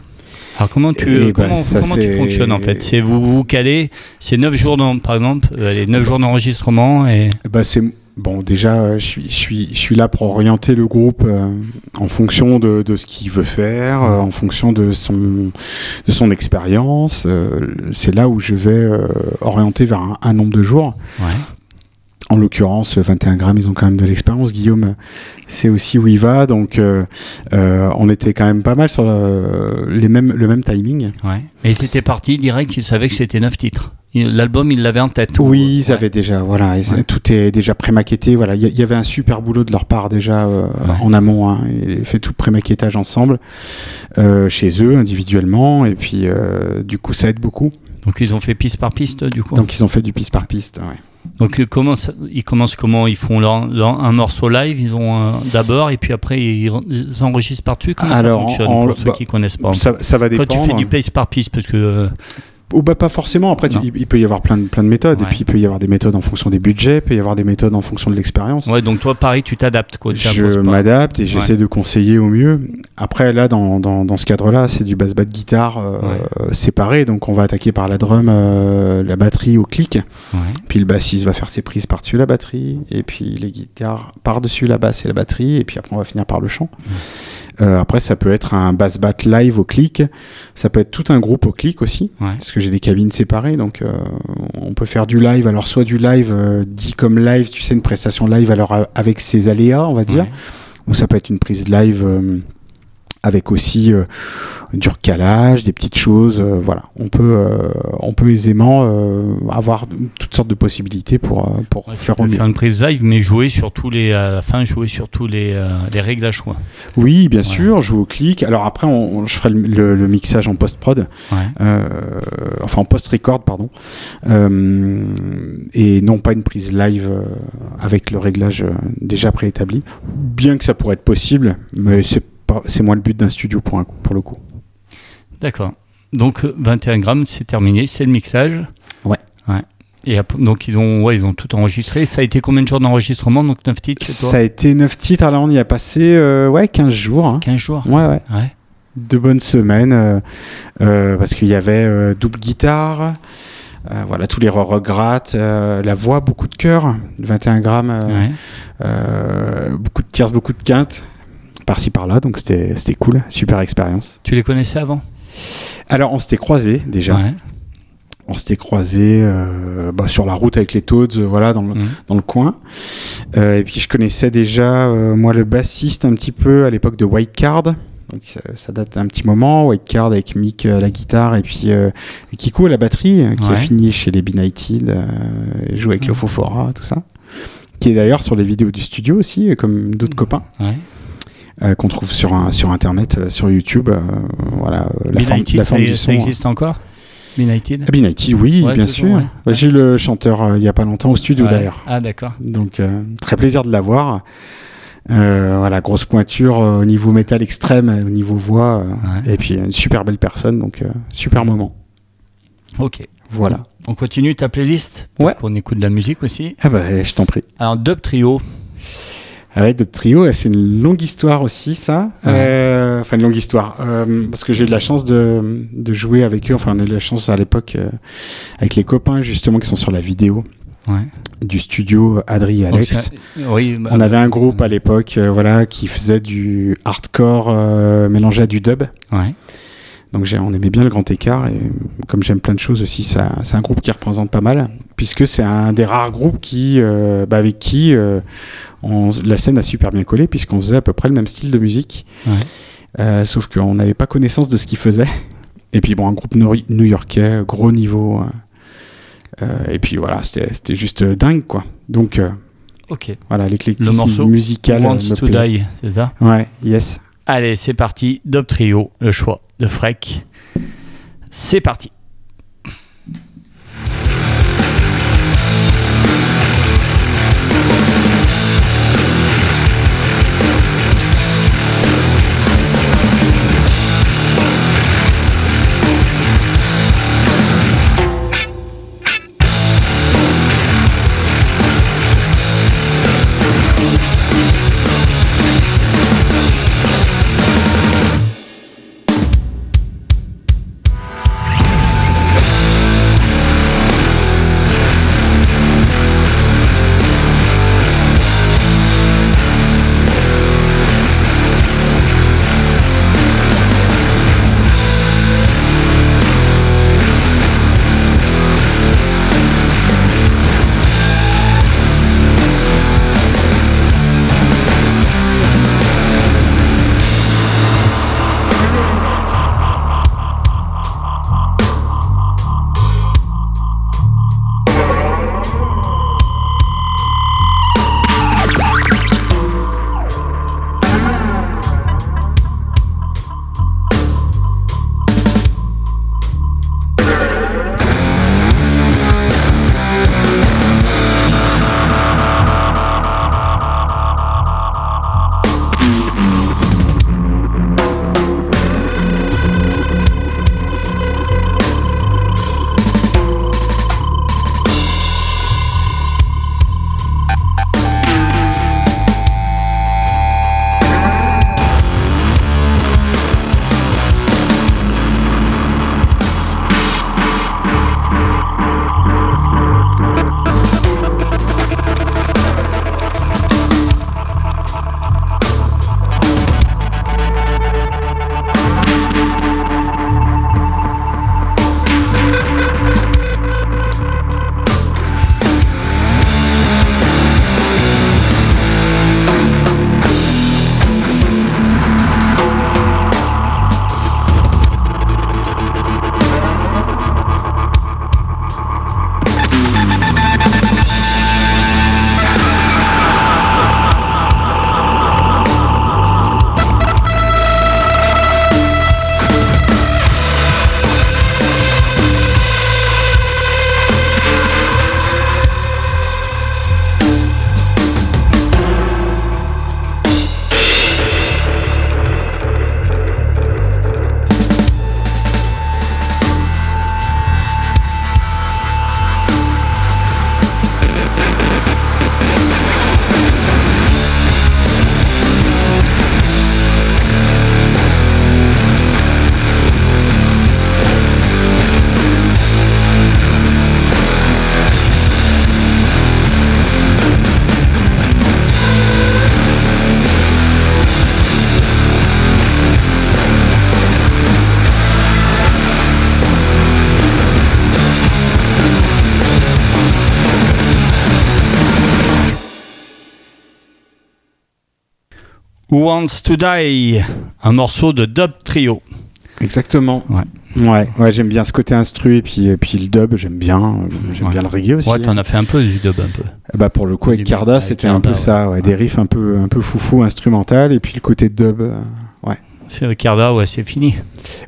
Alors comment tu Eh comment, ça, comment tu fonctionnes en fait? C'est vous vous calez, c'est 9 jours dans, par exemple, euh, les 9 jours d'enregistrement et Bah, c'est bon. Déjà, euh, je suis, je suis, là pour orienter le groupe euh, en fonction de, ce qu'il veut faire, euh, en fonction de son, expérience. c'est là où je vais orienter vers un, nombre de jours. En l'occurrence, 21 grammes, ils ont quand même de l'expérience. Guillaume, c'est aussi où il va. Donc, euh, euh, on était quand même pas mal sur le, les mêmes, le même timing. Ouais. Et ils étaient partis direct, ils savaient que c'était 9 titres. L'album, ils l'avaient en tête. Oui, ils Ouais. avaient déjà, voilà, ils- Ouais. tout est déjà prémaquetté. Voilà, il y, avait un super boulot de leur part déjà euh, Ouais. en amont. Hein, ils fait tout le prémaquettage ensemble euh, chez eux individuellement, et puis euh, du coup, ça aide beaucoup. Donc ils ont fait piste par piste, du coup. Donc, ils ont fait du piste par piste. ouais. Donc ils commencent comment? Ils font leur, leur- un morceau live, ils ont d'abord, et puis après ils, ils enregistrent par-dessus. Comment Alors, ça fonctionne en- pour ceux bah, qui connaissent pas? Ça, ça va Quand dépendre. tu fais du piste par piste, parce que euh, Oh, bah, pas forcément. Après, tu- il, il peut y avoir plein de, plein de méthodes. Ouais. Et puis, il peut y avoir des méthodes en fonction des budgets, il peut y avoir des méthodes en fonction de l'expérience. ouais, donc toi pareil, tu t'adaptes quoi. tu Je m'adapte et j'essaie de conseiller au mieux. Après, là, dans, dans, dans ce cadre-là, c'est du bass-bat guitare euh, séparé. Donc, on va attaquer par la drum, euh, la batterie au clic. Puis le bassiste va faire ses prises par-dessus la batterie. Et puis les guitares par-dessus la basse et la batterie. Et puis après, on va finir par le chant. Euh, après, ça peut être un bass-bat live au clic. Ça peut être tout un groupe au clic aussi. Ouais. Parce que j'ai des cabines séparées. Donc, euh, on peut faire du live. Alors, soit du live euh, dit comme live, tu sais, une prestation live alors avec ses aléas, on va dire Ouais. ou ça peut être une prise live avec aussi euh, du recalage, des petites choses. euh, voilà, on peut, euh, on peut aisément avoir toutes sortes de possibilités pour, pour Ouais, faire peux au mieux. faire une prise live, mais jouer sur tous les, à la fin, jouer sur tous les, les réglages quoi. Oui, bien sûr, joue au clic. Alors après, on, on- je ferai le, le- le mixage en post-prod, Ouais. euh, enfin en post-record, pardon, Euh, et non pas une prise live avec le réglage déjà préétabli. Bien que ça pourrait être possible, mais c'est pas, c'est moins le but d'un studio pour, un coup- pour le coup. D'accord. Donc euh, 21 grammes, c'est terminé, c'est le mixage. Ouais. Ouais. Et donc ils ont, ouais, ils ont tout enregistré. Ça a été combien de jours d'enregistrement Donc 9 titres chez toi? Ça a été 9 titres, alors on y a passé euh, ouais, 15 jours. hein. 15 jours? Ouais, ouais. Ouais. Deux bonnes semaines, euh, euh, parce qu'il y avait euh, double guitare, euh, voilà, tous les regrets, euh, la voix, beaucoup de cœur, 21 grammes, euh, Ouais. euh, beaucoup de tierces, beaucoup de quintes, par-ci par-là, donc c'était cool, super expérience. Tu les connaissais avant? Alors on s'était croisés déjà, Ouais. on s'était croisés euh, bah, sur la route avec les Toads, euh, voilà, dans le, Mhm. dans le coin. Euh, et puis je connaissais déjà, moi, le bassiste un petit peu à l'époque de White Card. Donc ça, ça date d'un petit moment. White Card avec Mick à la guitare et puis et Kiko à la batterie, qui a fini chez les Benighted, joue avec Mhm. le Fofora, tout ça. Qui est d'ailleurs sur les vidéos du studio aussi, comme d'autres copains, Ouais. Euh, qu'on trouve sur, un, sur Internet, euh, sur YouTube. euh, voilà, la forme, Benighted, la ça, existe encore Benighted Ah, Benighted, oui, Ouais, bien sûr. ouais. J'ai eu le chanteur il y a pas longtemps au studio Ouais. d'ailleurs. Ah d'accord. Donc très plaisir de l'avoir. Euh, voilà, grosse pointure euh, au niveau métal extrême, au niveau voix, euh, Ouais. et puis une super belle personne, donc super moment. Ok. Voilà. On continue ta playlist Parce Ouais. qu'on écoute de la musique aussi. Ah bah je t'en prie. Alors Dub Trio. Ah ouais, de trio, euh, c'est une longue histoire aussi, ça. Ouais. Euh, enfin, une longue histoire. Euh, parce que j'ai eu de la chance de, de jouer avec eux. Enfin, on a eu de la chance à l'époque euh, avec les copains, justement, qui sont sur la vidéo Ouais. du studio Adri et Donc, Alex. oui, bah, On avait un groupe à l'époque, euh, voilà, qui faisait du hardcore euh, mélangé à du dub. Ouais. Donc j'ai- on aimait bien le grand écart et comme j'aime plein de choses aussi, ça, c'est un groupe qui représente pas mal puisque c'est un des rares groupes qui, euh, bah, avec qui euh, on- la scène a super bien collé puisqu'on faisait à peu près le même style de musique, Ouais. Euh, sauf qu'on n'avait pas connaissance de ce qu'ils faisaient. Et puis bon, un groupe new-yorkais, gros niveau. euh, et puis voilà, c'était c'était juste dingue quoi. Donc Ok. voilà, Le l'éclectisme musical. Wants to. Die, c'est ça? Ouais, yes. Allez, c'est parti. Dub Trio, le choix de Freck. C'est parti. Who Wants to Die, un morceau de Dub Trio. Exactement. Ouais. Ouais, ouais j'aime bien ce côté instru et puis, et puis le dub, j'aime bien. J'aime Ouais. bien le reggae aussi. Ouais, t'en as fait un peu du dub un peu. Bah pour le coup avec Du- Carda, c'était Carda, un peu ouais. ça, ouais, des riffs un peu un peu foufou instrumental et puis le côté dub. euh, ouais. C'est Ricarda, ouais, c'est fini.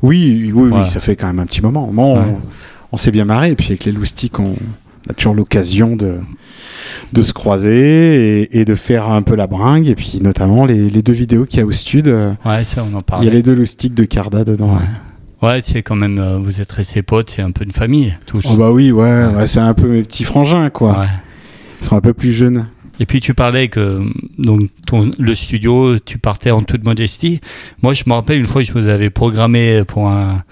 Oui, oui, oui, ça fait quand même un petit moment. Bon, on, on s'est bien marré et puis avec les loustiques, on a toujours l'occasion de de se croiser et, et de faire un peu la bringue et puis notamment les, les deux vidéos qu'il y a au stud. euh, Ouais, ça, on en Il y a les deux loustiques de Carda dedans. Ouais. Ouais, c'est quand même, euh, vous êtes restés potes, c'est un peu une famille, tous. Oh bah oui, ouais, ouais, c'est un peu mes petits frangins quoi. Ouais. Ils sont un peu plus jeunes. Et puis tu parlais que donc ton, le studio, tu partais en toute modestie. Moi, je me rappelle une fois, je vous avais programmé pour un.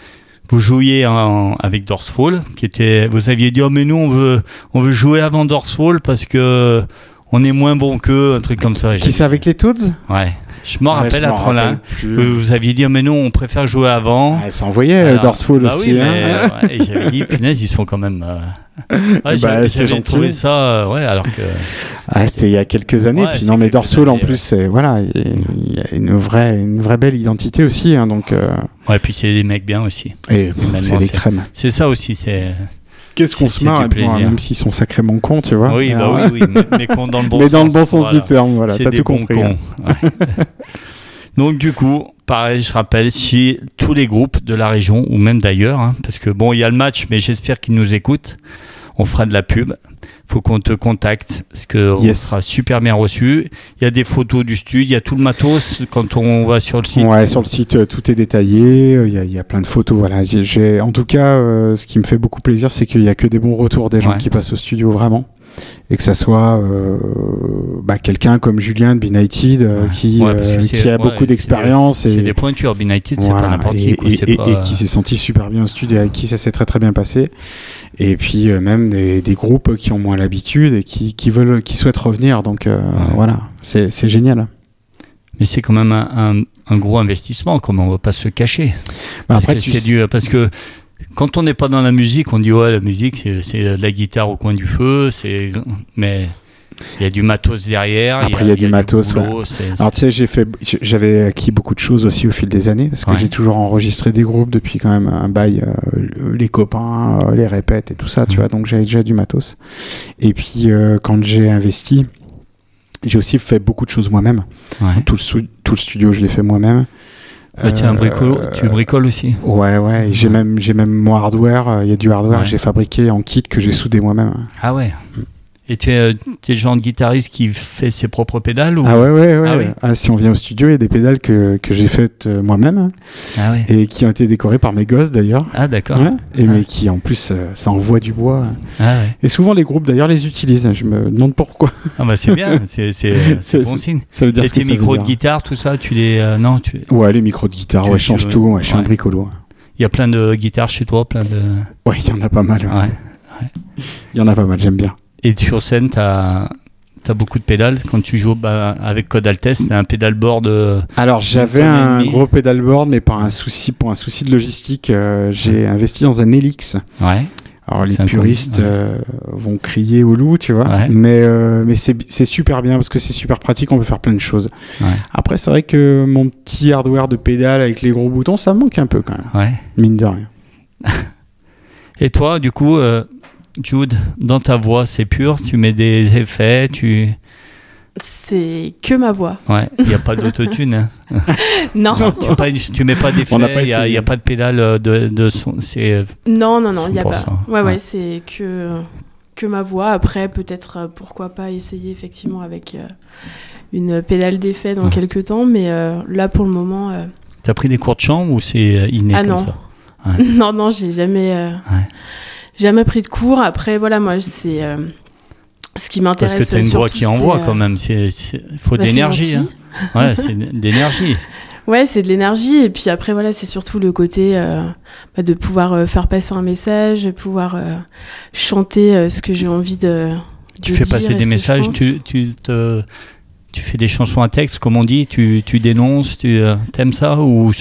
Vous jouiez en- avec Dorsfall, qui était. Vous aviez dit, oh mais nous on veut, on veut jouer avant Dorsfall parce que on est moins bon qu'eux, un truc comme ça. Qui c'est avec les Toads dit, Ouais. Je m'en Ouais, je rappelle à Trollin. rappelle que Vous aviez dit, mais non, on préfère jouer avant. Ouais, ça envoyait euh, Dorsfall bah aussi. oui, hein. mais, euh, ouais, et j'avais dit, punaise, ils sont quand même. euh, [laughs] ouais, Bah, j'avais trouvé ça, euh, ouais, alors que. Ah, c'était il y a quelques années. Puis non, mais Dorsfall en plus, voilà, il y a une vraie, une vraie belle identité aussi. hein, donc, euh, Ouais, puis c'est des mecs bien aussi. et c'est des crèmes. C'est ça aussi, c'est. Qu'est-ce qu'on se marre, plaisir. même s'ils sont sacrément cons, tu vois. oui, Mais, bah oui, oui, mais, mais dans le bon [laughs] mais sens. dans le bon sens voilà. du terme, voilà, t'as tout compris. cons. hein. ouais. [laughs] Donc du coup, pareil, je rappelle, si tous les groupes de la région, ou même d'ailleurs, hein, parce que bon, il y a le match, mais j'espère qu'ils nous écoutent, on fera de la pub. faut qu'on te contacte, parce que on sera super bien reçu. Il y a des photos du studio, il y a tout le matos quand on va sur le site. Ouais, sur le site, euh, tout est détaillé. euh, Il y, a- il y a plein de photos. Voilà. J'ai- j'ai- en tout cas, euh, ce qui me fait beaucoup plaisir, c'est qu'il y a que des bons retours des gens Ouais. qui passent au studio vraiment, et que ça soit euh, bah, quelqu'un comme Julien de Benighted euh, Ouais. qui, Ouais, euh, qui a ouais, beaucoup d'expérience C'est et des pointures. United, c'est pas n'importe qui. et, quoi, et- et- pas- et qui s'est senti super bien au studio, avec qui ça s'est très très bien passé. Et puis même des, des groupes qui ont moins l'habitude et qui, qui veulent, qui souhaitent revenir. Donc voilà, c'est génial. Mais c'est quand même un, un- un gros investissement, comme on va pas se cacher. Bah, Parce après, que c'est sais- du, parce que quand on n'est pas dans la musique, on dit ouais la musique c'est- de la guitare au coin du feu, c'est mais il y a du matos derrière. Après, il y a du matos, boulot, Alors tu sais, j'ai fait, j'avais acquis beaucoup de choses aussi au fil des années parce que Ouais. j'ai toujours enregistré des groupes depuis quand même un bail, euh, les copains, euh, les répètes et tout ça, tu Mhm. vois. Donc j'avais déjà du matos. Et puis euh, quand j'ai investi, j'ai aussi fait beaucoup de choses moi-même. Ouais. Tout le, sou- tout le studio, je l'ai fait moi-même. Euh, bricolo, tu bricoles aussi. Ouais, ouais. J'ai même, j'ai même mon hardware. euh, Il y a du hardware Ouais. que j'ai fabriqué en kit que j'ai soudé moi-même. Ah ouais. Et tu es, euh, es le genre de guitariste qui fait ses propres pédales ou... Ah ouais, ouais, ouais. Ah. Ah, si on vient au studio, il y a des pédales que, que j'ai faites euh, moi-même Ah ouais. et qui ont été décorées par mes gosses d'ailleurs. Ah d'accord. Ouais. Et Ah. mais qui en plus euh, ça envoie du bois. Ah ouais. Et souvent les groupes d'ailleurs les utilisent. Je me demande pourquoi. Ah bah c'est bien, [laughs] c'est bon signe. Ça veut dire Et tes micros de guitare, tout ça, tu les... euh, non, tu... Ouais, les micros de guitare, ouais, je change tout. Je suis un bricolo. Il y a plein de guitares chez toi, plein de... Ouais, il y en a pas mal. Ouais. Il y en a pas mal, j'aime bien. Et sur scène, tu as, beaucoup de pédales. Quand tu joues bah, avec Code Altes, tu un pédalboard. euh, Alors j'avais un demie. gros pedalboard, mais par un souci, pour un souci de logistique, euh, j'ai investi dans un Helix. Ouais. Alors les puristes ouais. euh, vont crier au loup, tu vois. Ouais. Mais, euh, mais c'est super bien parce que c'est super pratique, on peut faire plein de choses. Ouais. Après, c'est vrai que mon petit hardware de pédale avec les gros boutons, ça me manque un peu quand même, ouais. mine de rien. [laughs] Et toi, du coup, euh, Jude, dans ta voix, c'est pur. Tu mets des effets. Tu... C'est que ma voix. Ouais. Il n'y a pas d'autotune. hein. [laughs] Non, tu, pas tu mets pas d'effet. Il n'y a, pas de pédale euh, de, de son. Euh, non, non, non, il y a pas. 100%, Ouais, ouais, ouais. c'est que que ma voix. Après, peut-être euh, pourquoi pas essayer effectivement avec euh, une pédale d'effet dans Ouais. quelques temps, mais euh, là pour le moment, euh, T'as pris des cours de chant ou c'est inné ah comme non, ça? [laughs] Ouais. non, non, j'ai jamais, euh, Ouais. Jamais pris de cours. Après, voilà, moi, c'est euh, ce qui Parce m'intéresse. que tu as une voix qui envoie quand même. Il faut bah, l'énergie. gentil. hein. Ouais, c'est de l'énergie. [laughs] Ouais, c'est de l'énergie. Et puis après, voilà, c'est surtout le côté euh, bah, de pouvoir euh, faire passer un message, de pouvoir euh, chanter ce que j'ai envie de. Tu de fais dire passer des messages, tu, tu, te, tu fais des chansons à texte, comme on dit, tu, tu dénonces, tu euh, aimes ça ou.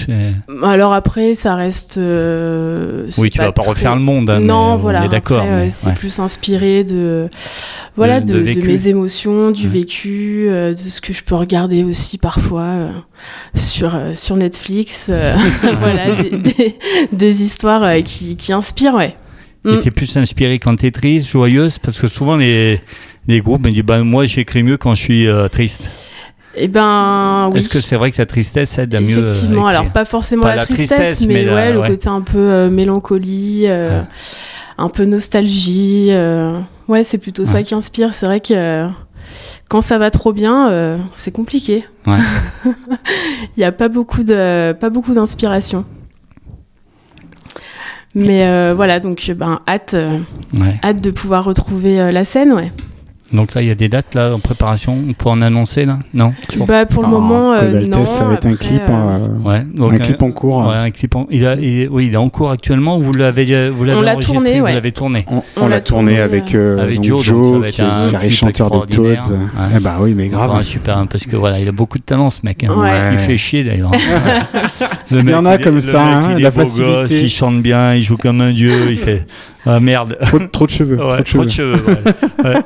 Alors après, ça reste. euh, Oui, tu vas pas très- refaire le monde, hein, non, mais voilà. d'accord. euh, c'est ouais. plus inspiré de, voilà, De- mes émotions, du Ouais. vécu, euh, de ce que je peux regarder aussi parfois euh, sur sur Netflix. [laughs] voilà, des, des- des histoires qui, qui inspirent, ouais. Mm. t'es plus inspiré quand t'es triste, joyeuse, parce que souvent les, les groupes me disent bah, moi j'écris mieux quand je suis euh, triste. Eh ben, oui. Est-ce que c'est vrai que la tristesse aide à mieux euh, Effectivement, alors pas forcément Pas la, tristesse, tristesse, mais, mais la- ouais, le ouais. côté un peu euh, mélancolie, euh, Ouais. un peu nostalgie. ouais, c'est plutôt ça qui inspire. C'est vrai que quand ça va trop bien, euh, c'est compliqué. Ouais. [laughs] Il n'y a pas beaucoup de pas beaucoup d'inspiration. Mais euh, voilà, donc ben hâte, euh, Ouais. hâte de pouvoir retrouver euh, la scène, ouais. Donc là, il y a des dates là en préparation. On peut en annoncer là Non Bah, pour le Ah, moment, euh, non. Ça va être un clip, euh, euh, Ouais. Donc, un euh, clip en cours. Ouais, un clip en... il a, il- Oui, il est en cours actuellement. ou Vous l'avez, euh, vous l'avez On l'a enregistré, tourné, vous l'avez tourné. On, On on l'a tourné tourné, avec, euh, avec donc Joe, donc qui est un qui est clip chanteur des Toads. extraordinaire. Ouais. Eh bah oui, mais Encore un grave. super, hein, parce que voilà, il a beaucoup de talent ce mec. hein. Ouais. Il fait chier d'ailleurs. [laughs] Le Il y en a comme ça, hein, il est la beau facilité. gosse, il chante bien, il joue comme un dieu, il fait ah merde. Trop, trop de cheveux. Ouais, trop de cheveux. ouais. [laughs] Ouais.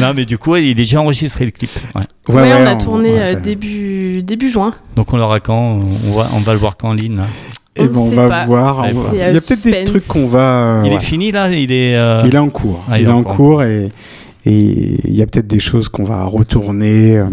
non mais du coup, il est déjà enregistré le clip. Ouais. Ouais, Ouais, on a tourné euh, faire. début, début juin. Donc on l'aura quand? On va, on va le voir quand en ligne. Et On ben, on sait va pas. voir. On va- Il y euh, a peut-être des trucs qu'on va. Il ouais. est fini là? Il est. euh, Il est en cours. Ah, il, est en cours et et il y a peut-être des choses qu'on va retourner. euh,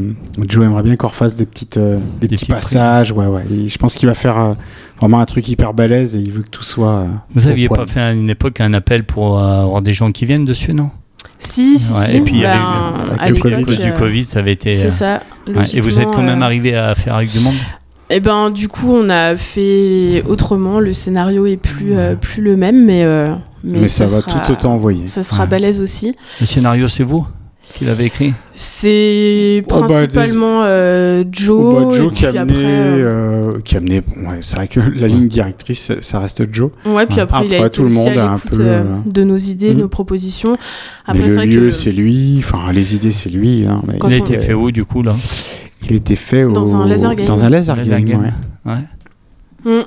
Joe aimerait bien qu'on refasse des petites euh, des, petits passages. Ouais ouais. Et je pense qu'il va faire euh, vraiment un truc hyper balèze et il veut que tout soit. euh, Vous aviez pas fait à une époque un appel pour euh, avoir des gens qui viennent dessus, non? Si, si, Ouais, si. et puis ben, eu- à avec le À l'époque, cause du euh, Covid, ça avait été. C'est ça. ouais. Et vous êtes quand même arrivé à faire avec du monde? Et ben du coup on a fait autrement. Le scénario est plus euh, plus le même, mais euh, Mais, ça, va sera- tout autant envoyer. Ça sera Ouais. balèze aussi. Le scénario, c'est vous? Qui l'avez écrit C'est Oh, bah, principalement euh, Joe. Au qui a puis amené, après, euh, euh, qui a amené. ouais, c'est vrai que [laughs] la ligne directrice, ça- reste Joe. Ouais, puis Ouais. après, il a Après, été tout le aussi monde à a un peu, de nos idées, Mhm. nos propositions. mais Après, le c'est vrai lieu, que c'est lui. Enfin, les idées, c'est lui. hein, mais Il a on- été fait où du coup là? Il était fait au- Dans un laser game. Dans un laser, Laser game. game. ouais. Ouais. Mm.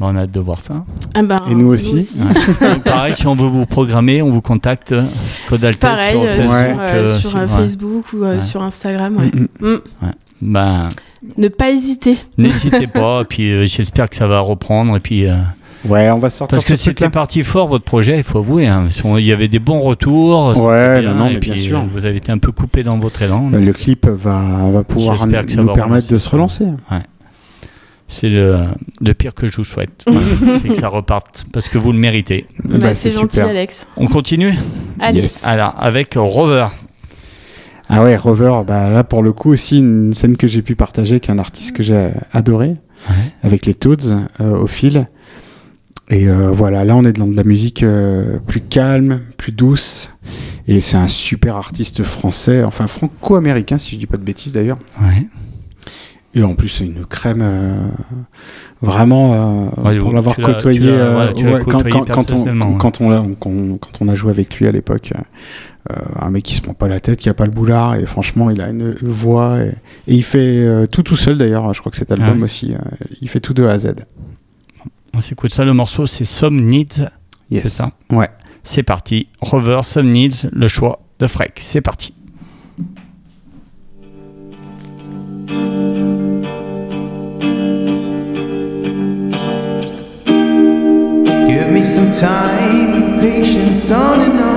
Bah, on a hâte de voir ça. Ah ben, Et nous aussi. Ouais. Donc, [laughs] pareil, si on veut vous programmer, on vous contacte. euh, Code Altesse Pareil, sur euh, Facebook. sur, Ouais. euh, sur, ouais. Ou euh, Ouais. sur Instagram. ouais. Mm, mm. Mm. Ben, Ne pas hésiter. n'hésitez [laughs] pas. Et puis euh, j'espère que ça va reprendre. Et puis. euh, Ouais, on va sortir. Parce que c'était parti fort votre projet, il faut avouer. hein. Il y avait des bons retours. Ouais, bien, non, mais bien sûr. vous avez été un peu coupé dans votre élan. Le clip va, va pouvoir J'espère que ça nous va permettre relancer de se relancer. C'est le, le pire que je vous souhaite. [laughs] C'est que ça reparte parce que vous le méritez. Bah, Bah, c'est gentil, super. Alex. On continue Allez. Yes. Alors, avec Rover. Ah ouais, Rover, bah là pour le coup aussi une scène que j'ai pu partager avec un artiste que j'ai adoré, avec les Toads euh, au fil. Et euh, voilà, là on est dans de la musique euh, plus calme, plus douce. Et c'est un super artiste français, enfin franco-américain si je dis pas de bêtises d'ailleurs. Ouais. Et en plus c'est une crème euh, vraiment euh, Ouais, pour l'avoir côtoyé, euh, ouais, quand, on, ouais. quand, on, l'a- quand, quand on a joué avec lui à l'époque. euh, un mec qui se prend pas la tête, qui a pas le boulard et franchement il a une voix et, et il fait tout tout seul d'ailleurs. Je crois que cet album Ah aussi, il fait tout de A à Z. On s'écoute ça. Le morceau, c'est Some Needs. Yes. C'est ça? Ouais. C'est parti. Rover, Some Needs, le choix de Freck. C'est parti. Some time and patience on and on.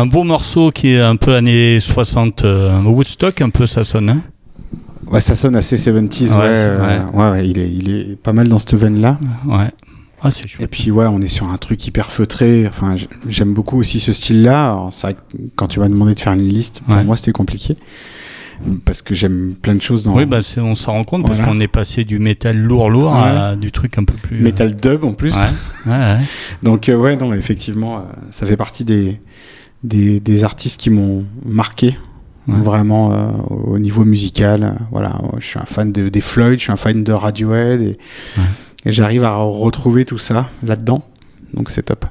Un beau morceau qui est un peu années 60, euh, Woodstock, un peu ça sonne. hein? Ouais, ça sonne assez 70s. Ouais, euh, ouais, ouais, il, est, il est pas mal dans cette veine-là. ouais. Ah, c'est Et puis ouais, on est sur un truc hyper feutré. Enfin, j'aime beaucoup aussi ce style-là. C'est vrai que quand tu m'as demandé de faire une liste, pour Ouais. moi c'était compliqué parce que j'aime plein de choses dans Oui, bah, on s'en rend compte parce qu'on est passé du métal lourd lourd à du truc un peu plus. metal dub en plus. Ouais. [laughs] Donc euh, ouais, non, effectivement, euh, ça fait partie des des, des artistes qui m'ont marqué. Ouais. Vraiment euh, au niveau musical, voilà, je suis un fan de, des Floyd, je suis un fan de Radiohead et, et j'arrive à retrouver tout ça là-dedans, donc c'est top.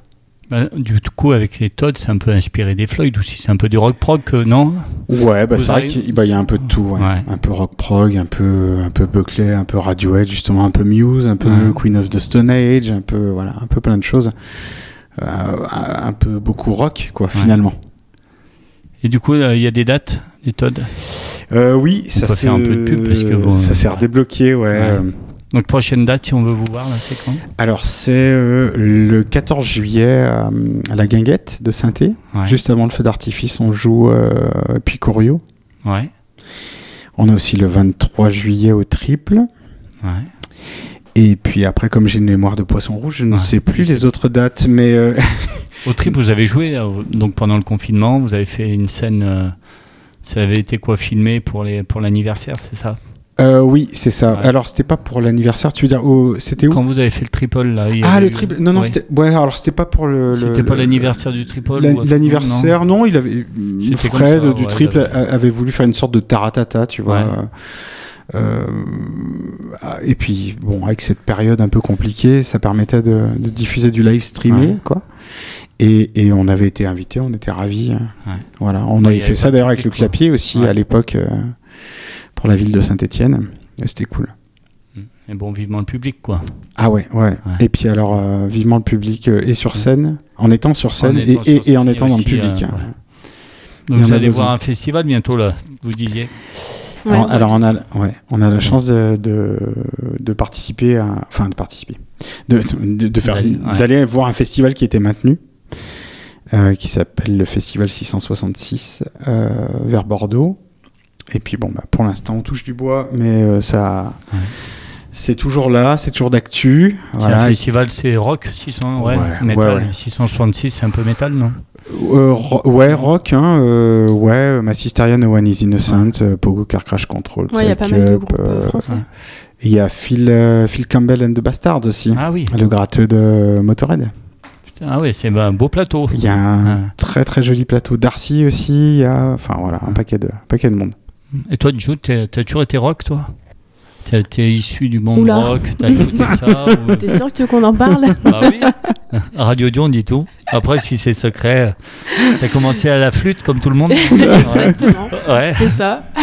Bah, du coup, avec les Todd, c'est un peu inspiré des Floyd aussi. C'est un peu du rock prog, euh, non? Ouais, bah c'est vrai qu'il bah, y a un peu de tout, ouais. Ouais. un peu rock prog, un peu un peu Buckley, un peu Radiohead, justement un peu Muse, un peu Ouais. Queen of the Stone Age, un peu voilà, un peu plein de choses, un un peu beaucoup rock quoi finalement. Et du coup, euh, il y a des dates, des Todd? Euh, oui, ça peut se- faire un peu de pub parce que vous- ça s'est redébloqué, ouais. Ouais. Euh, Donc, prochaine date, si on veut vous voir, là, c'est quand? Alors c'est euh, le 14 juillet euh, à la Guinguette de saint Ouais. Juste avant le feu d'artifice, on joue euh, puis Corio. Ouais. On a aussi le 23 juillet au Triple. Ouais. Et puis après, comme j'ai une mémoire de poisson rouge, je ne Ouais. sais plus les autres dates, mais euh, [laughs] Au trip, vous avez joué euh, donc pendant le confinement, vous avez fait une scène. euh, ça avait été quoi filmé pour les pour l'anniversaire, c'est ça? Euh, oui, c'est ça. Ouais. Alors c'était pas pour l'anniversaire, tu veux dire, au- c'était où? Quand vous avez fait le triple là. il Ah le eu- triple. Non non, Ouais. c'était. Ouais, alors c'était pas pour le. C'était pas l'anniversaire du triple L'anniversaire, non, il avait. Fred ça, du ouais, triple avait- avait voulu faire une sorte de taratata, tu vois. Euh, et puis, bon, avec cette période un peu compliquée, ça permettait de, de diffuser du live streamé, Ouais. quoi. Et, et on avait été invités, on était ravis. Ouais. Voilà, on avait fait ça d'ailleurs avec le clapier aussi à l'époque euh, pour la ville de Saint-Étienne. C'était cool. Et bon, vivement le public quoi. Ah ouais, ouais. Ouais. Et puis alors, euh, vivement le public euh, est sur scène, en étant sur scène et, étant et- sur et en étant et dans le public. euh, ouais. Donc vous allez besoin. voir un festival bientôt là, vous disiez. Ouais, alors, on, a, ouais, on a la chance de, de, de participer à, enfin de participer, de, de, faire, D'aller, voir un festival qui était maintenu, euh, qui s'appelle le Festival 666 euh, vers Bordeaux. Et puis bon, bah, pour l'instant on touche du bois, mais euh, ça, Ouais. c'est toujours là, c'est toujours d'actu. C'est un festival, c'est rock 600, ouais, Ouais, métal. ouais, ouais. 666, c'est un peu métal, non? Euh, ro- ouais, rock, hein, euh, ouais, Massisteria, No One is Innocent, euh, Pogo Car Crash Control, Ouais, il y a pas Psych mal de Up, groupes euh, euh, français. ouais. et Il y a Phil, euh, Phil Campbell and the Bastards aussi, Ah oui. le gratteux de Motorhead. Putain, Ah ouais, c'est un beau plateau. Il y a un Ouais. très très joli plateau. Darcy aussi, il y a, enfin voilà, un paquet de, un paquet de monde. Et toi, Joe, t'es- t'as toujours été rock, toi? T'es- T'es issu du monde Oula. rock, t'as écouté ça [laughs] ou- T'es sûr que tu veux qu'on en parle? Bah oui. Radio Dion, on dit tout. Après, si c'est secret, t'as commencé à la flûte comme tout le monde. [laughs] Exactement. Ouais. C'est ça. [laughs]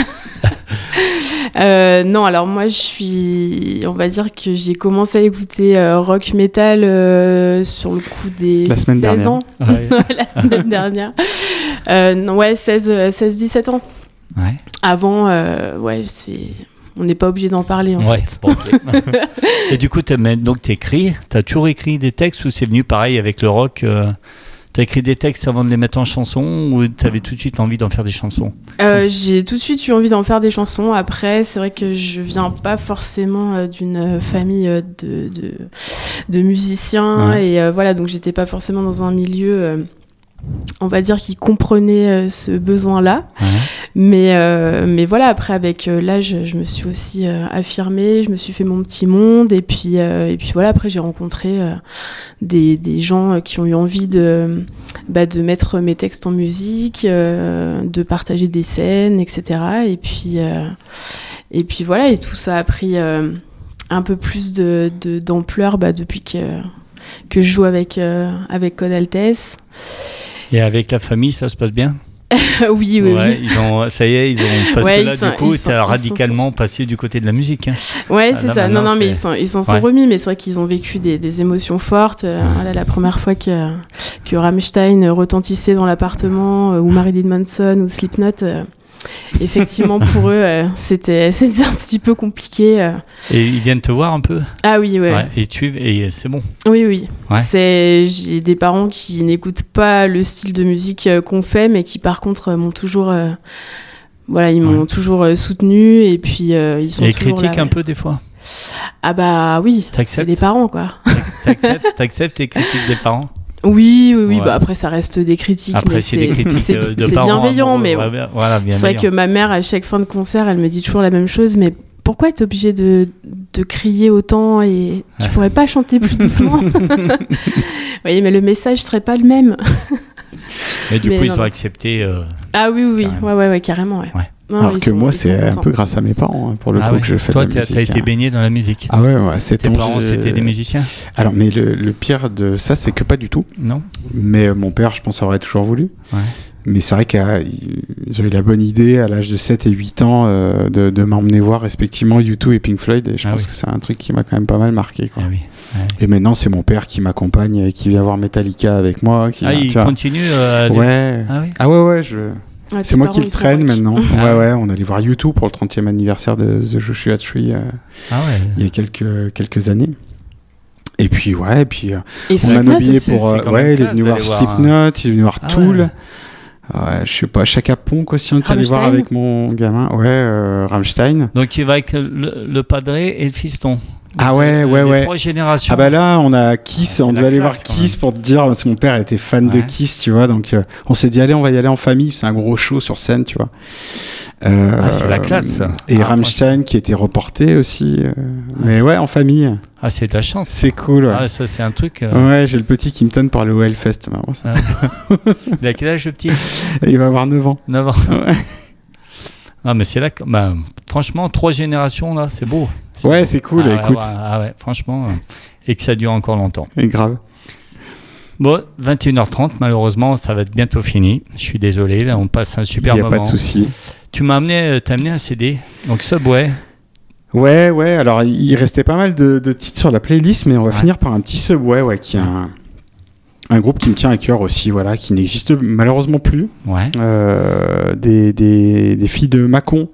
Euh, non, alors moi je suis, on va dire que j'ai commencé à écouter euh, rock metal euh, sur le coup des La semaine 16 dernière. ans, Ouais. la semaine dernière. Euh, non, ouais, 16, euh, 16-17 ans. Ouais. Avant, euh, ouais, c'est, on n'est pas obligé d'en parler en Ouais, fait. bon, ok. [laughs] Et du coup, donc t'écris, t'as toujours écrit des textes ou c'est venu pareil avec le rock euh, T'as écrit des textes avant de les mettre en chanson ou t'avais tout de suite envie d'en faire des chansons? Euh, j'ai tout de suite eu envie d'en faire des chansons. Après, c'est vrai que je viens pas forcément euh, d'une famille euh, de, de, de musiciens. Ouais. Et euh, voilà, donc j'étais pas forcément dans un milieu, on va dire, qui comprenait euh, ce besoin-là. Mais, euh, mais voilà, après, avec euh, l'âge, je me suis aussi affirmée, je me suis fait mon petit monde. Et puis, et puis voilà, après, j'ai rencontré des, des gens qui ont eu envie de, bah, de mettre mes textes en musique, de partager des scènes, etc. Et puis, et puis voilà, et tout ça a pris un peu plus de, de- d'ampleur bah, depuis que, que je joue avec, euh, avec Code Altesse. Et avec la famille, ça se passe bien [laughs] oui, oui, Ouais, oui. ils ont, ça y est, ils ont. Parce Ouais, que là, sont- du coup, t'as sont- radicalement passé du côté de la musique. hein. Ouais, Ah, c'est ça. Non, non, mais ils s'en ils sont Ouais. remis, mais c'est vrai qu'ils ont vécu des, des émotions fortes. Euh, voilà, la première fois que, que Rammstein retentissait dans l'appartement, euh, ou Marilyn Manson, ou Slipknot, euh, effectivement, pour eux, euh, [laughs] c'était un petit peu compliqué. euh. Et ils viennent te voir un peu? Ah oui, ouais. Ouais, Et tu et c'est bon. Oui, oui. Ouais. C'est j'ai des parents qui n'écoutent pas le style de musique euh, qu'on fait, mais qui par contre euh, m'ont toujours, euh, voilà, ils m'ont Ouais. toujours euh, soutenu et puis euh, ils sont Et toujours là, un ouais. peu des fois? Ah bah oui, c'est T'acceptes? des parents quoi. T'acceptes T'acceptes les critiques des parents? Oui, oui, oui. Ouais. Bah après ça reste des critiques. Après, mais c'est des critiques bienveillant, mais Ouais, Voilà, c'est vrai que ma mère à chaque fin de concert, elle me dit toujours la même chose, mais pourquoi être obligé de, de crier autant et tu pourrais pas chanter plus doucement [laughs] Oui, mais le message serait pas le même. Mais du mais coup, ils ont accepté. euh, Ah oui, oui, oui. Carrément. ouais, ouais, ouais, carrément, ouais. Ouais. Non, Alors que sont- moi, c'est un contents. peu grâce à mes parents, hein, pour le ah coup, ouais. que je fais Toi, de la musique. t'as été hein. baigné dans la musique. Ah ouais, ouais, c'est Tes parents, c'était des musiciens Alors, mais le, le pire de ça, c'est que pas du tout. Non Mais euh, mon père, je pense, aurait toujours voulu. Ouais. Mais c'est vrai qu'ils ont eu la bonne idée à l'âge de 7 et 8 ans euh, de, de m'emmener voir respectivement U2 et Pink Floyd. Et je Ah pense oui. que c'est un truc qui m'a quand même pas mal marqué. Quoi. Ah oui. Et maintenant, c'est mon père qui m'accompagne et qui vient voir Metallica avec moi. Qui Ah, vient- vois. continuent euh, Ouais. Ah oui Ah ouais, ouais, je... Ouais, c'est moi qui le traîne maintenant. [laughs] Ah ouais, ouais. on allait voir U2 pour le 30e anniversaire de The Joshua Tree euh, Ah ouais. il y a quelques, quelques années. Et puis, ouais, et puis euh, Et on m'a pour. Euh, ouais, même il est venu voir Slipknot, il est venu voir Tool. ouais. Je sais pas, Chaka Ponk aussi, on est allé voir avec mon gamin. Ouais, euh, Rammstein. Donc, tu vas avec le, le padré et le fiston. Ah ouais, ouais, les ouais. trois générations. Ah bah là, on a Kiss, Ah, on devait aller voir classe, Kiss pour te dire, parce que mon père était fan de Ouais. Kiss, tu vois, donc euh, on s'est dit, allez, on va y aller en famille, c'est un gros show sur scène, tu vois. Euh, Ah, c'est la classe, ça. Et Ah, Rammstein qui était reporté aussi. euh, mais c'est- ouais, en famille. Ah, c'est de la chance. C'est cool. Ouais, Ah, ça, c'est un truc. euh, Ouais, j'ai le petit qui me tonne aller au Hellfest. Bon, ça- Il a quel âge, le petit? [laughs] Il va avoir 9 ans. 9 ans. Ouais. Ah, mais c'est là que. Bah, franchement, trois générations, là, c'est beau. Ouais, c'est cool, Ah ouais, écoute. ouais, ah ouais, franchement. euh, et que ça dure encore longtemps. Et grave. Bon, 21h30, malheureusement, ça va être bientôt fini. Je suis désolé, là, on passe un Il super n'y a moment. pas de souci. Tu m'as amené, euh, t'as amené un CD. Donc, Subway. Ouais, ouais, alors il restait pas mal de, de titres sur la playlist, mais on va finir par un petit Subway, ouais, qui est un, un groupe qui me tient à cœur aussi, voilà, qui n'existe malheureusement plus. Ouais. Euh, des, des, des filles de Mâcon.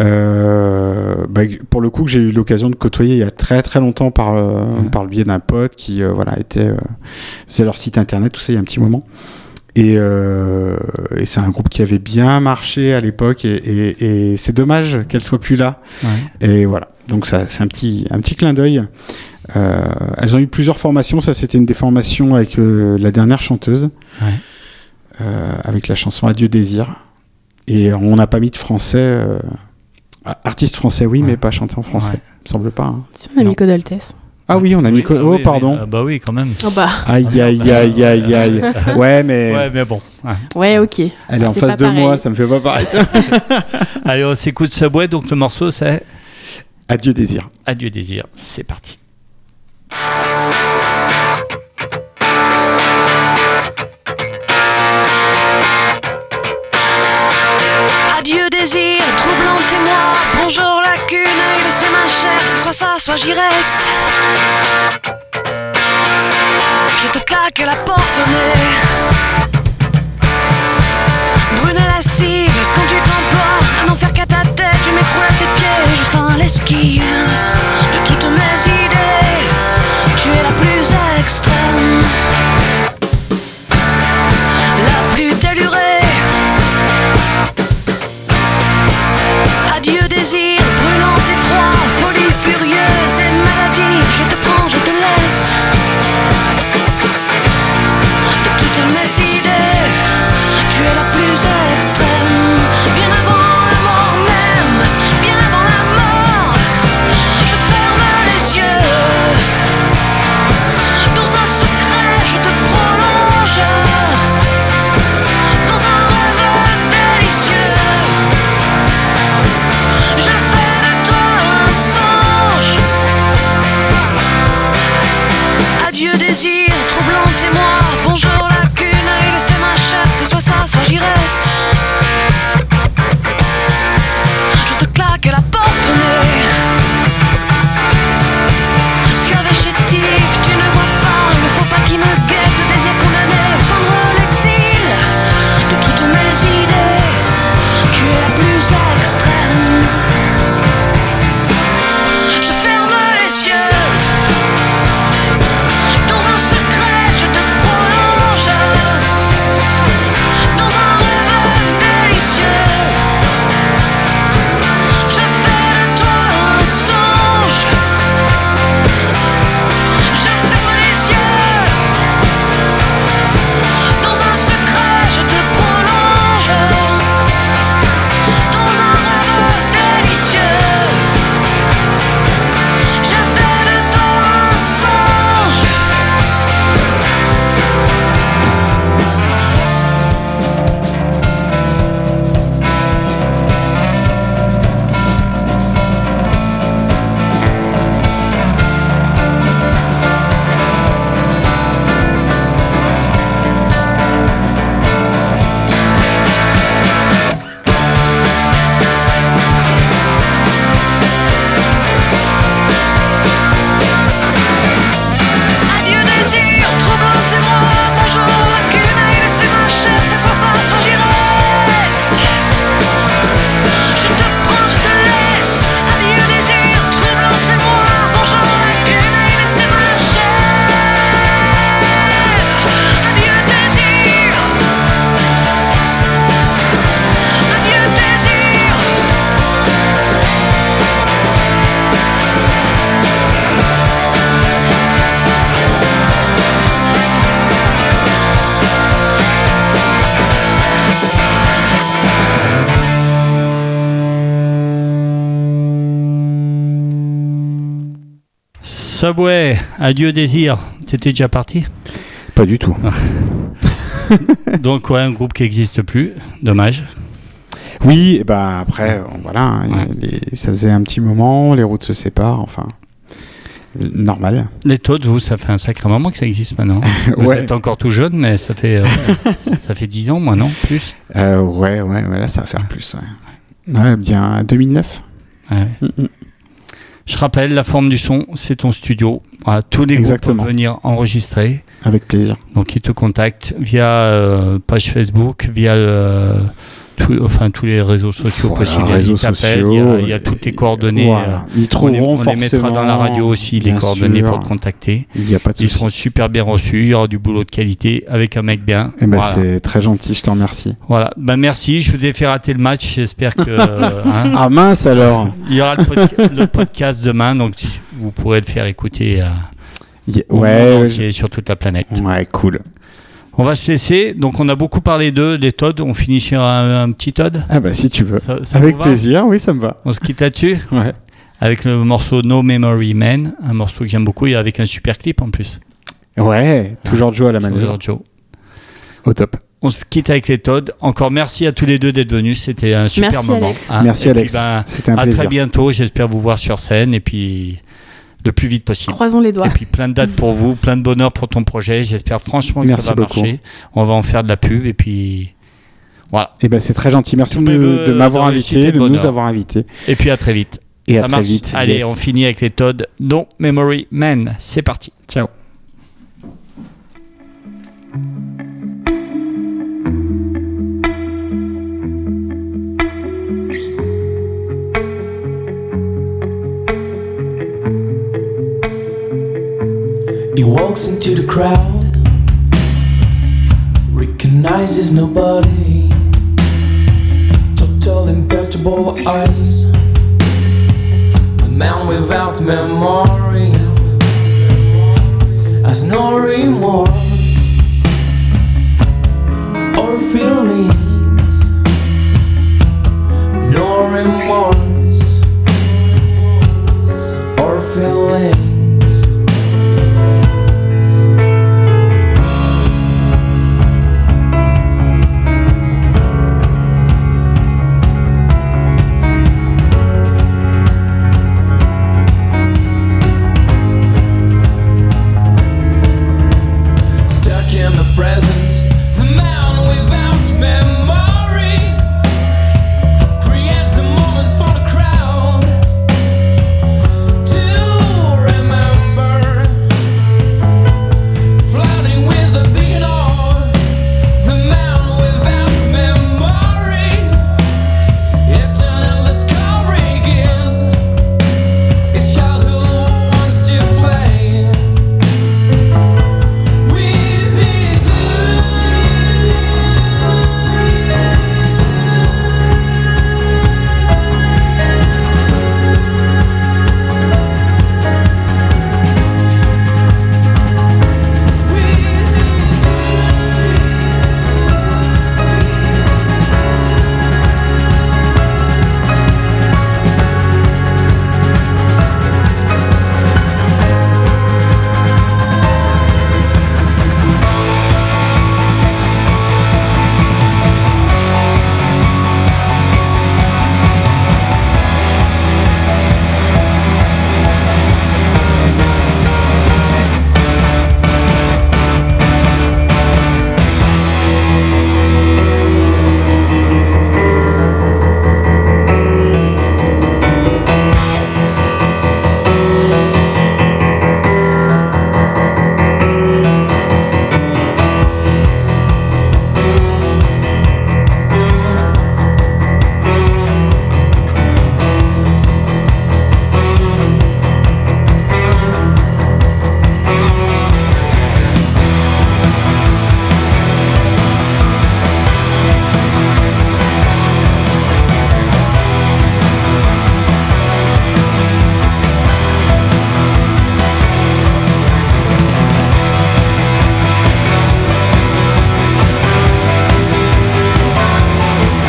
Euh, bah, pour le coup que j'ai eu l'occasion de côtoyer il y a très très longtemps par, euh, Ouais. par le biais d'un pote qui voilà était faisait leur site internet tout ça il y a un petit moment et, et c'est un groupe qui avait bien marché à l'époque et, et- et c'est dommage qu'elle soit plus là ouais. et voilà, donc ça, c'est un petit, un petit clin d'œil. Euh, elles ont eu plusieurs formations. Ça, c'était une des formations avec euh, la dernière chanteuse, Ouais. euh, avec la chanson Adieu désir. Et on n'a pas mis de français. euh, artiste français, oui, Ouais. mais pas chanté en français. Ouais. Il me semble pas. hein. Si on a Non. mis Codaltes. Ah oui, on a mis. co- ah oh, oui, pardon. mais, euh, bah oui, quand même. Oh bah, Aïe, aïe, aïe, aïe, aïe. [laughs] Ouais, mais Ouais, mais bon. ouais. ouais, ok. elle est en face de pareil. moi, ça me fait pas pareil. [laughs] Allez, on s'écoute Subway. Donc, le morceau, c'est Adieu désir. Adieu désir. C'est parti. Adieu désir, troublant témoin. Bonjour lacune, il c'est ma chair. C'est soit ça, soit j'y reste. Je te claque la porte au nez. Brune quand tu t'emploies à n'en faire qu'à ta tête, je m'écroule à tes pieds, je feins l'esquive extrême, Subway, adieu désir. C'était déjà parti Pas du tout. [laughs] Donc, ouais, un groupe qui n'existe plus. Dommage. Oui, et ben après, voilà, hein, Ouais. les- ça faisait un petit moment, les routes se séparent, enfin, normal. Les Toads, vous, ça fait un sacré moment que ça existe maintenant. [laughs] Vous Ouais. êtes encore tout jeune, mais ça fait, euh, [laughs] ça fait 10 ans, moi, non Plus Euh, ouais, ouais, ouais, là, ça va faire plus, ouais. Ouais, bien 2009. Ouais. Mm, mm. Je rappelle, la forme du son, c'est ton studio. Voilà, tous les Exactement. groupes peuvent venir enregistrer. Avec plaisir. Donc, ils te contactent via euh, page Facebook, via le- tout- enfin, tous les réseaux sociaux Voilà, possibles. réseaux il y a- il y, a toutes tes coordonnées. Voilà. euh, Ils on les, on les mettra dans la radio aussi, les coordonnées sûr. pour te contacter. Il n'y a pas de Ils seront super bien reçus, il y aura du boulot de qualité avec un mec bien. Eh ben, voilà. c'est très gentil, je te remercie. Voilà. Bah, merci, je vous ai fait rater le match, j'espère que... [laughs] hein, Ah mince alors il y aura le, podca- le podcast demain, donc vous pourrez le faire écouter euh, Y- Ouais, ouais, sur toute la planète. ouais, cool. On va se laisser. Donc, on a beaucoup parlé d'eux, des Todd. On finit sur un, un petit Todd. Ah bah si tu veux. Ça- ça Avec plaisir, oui, ça me va. On se quitte là-dessus [laughs] Ouais. avec le morceau No Memory Man, un morceau que j'aime beaucoup et avec un super clip en plus. Ouais, toujours Joe à la manœuvre. Toujours Joe. Au top. On se quitte avec les Todd. Encore merci à tous les deux d'être venus. C'était un super Merci, moment. Alex. hein. Merci Et Alex. ben, C'était un à plaisir. très bientôt. J'espère vous voir sur scène et puis le plus vite possible. Croisons les doigts. Et puis plein de dates pour vous, plein de bonheur pour ton projet. J'espère franchement que Merci ça va beaucoup. marcher. On va en faire de la pub et puis voilà. Eh ben c'est très gentil. Merci de, de m'avoir invité, et de de nous avoir invités. Et puis à très vite. Et ça à très marche. vite. Allez, yes. on finit avec les Todd. No Memory Man. C'est parti. Ciao. He walks into the crowd, recognizes nobody. Total impeccable eyes, a man without memory has no remorse or feelings, no remorse or feelings.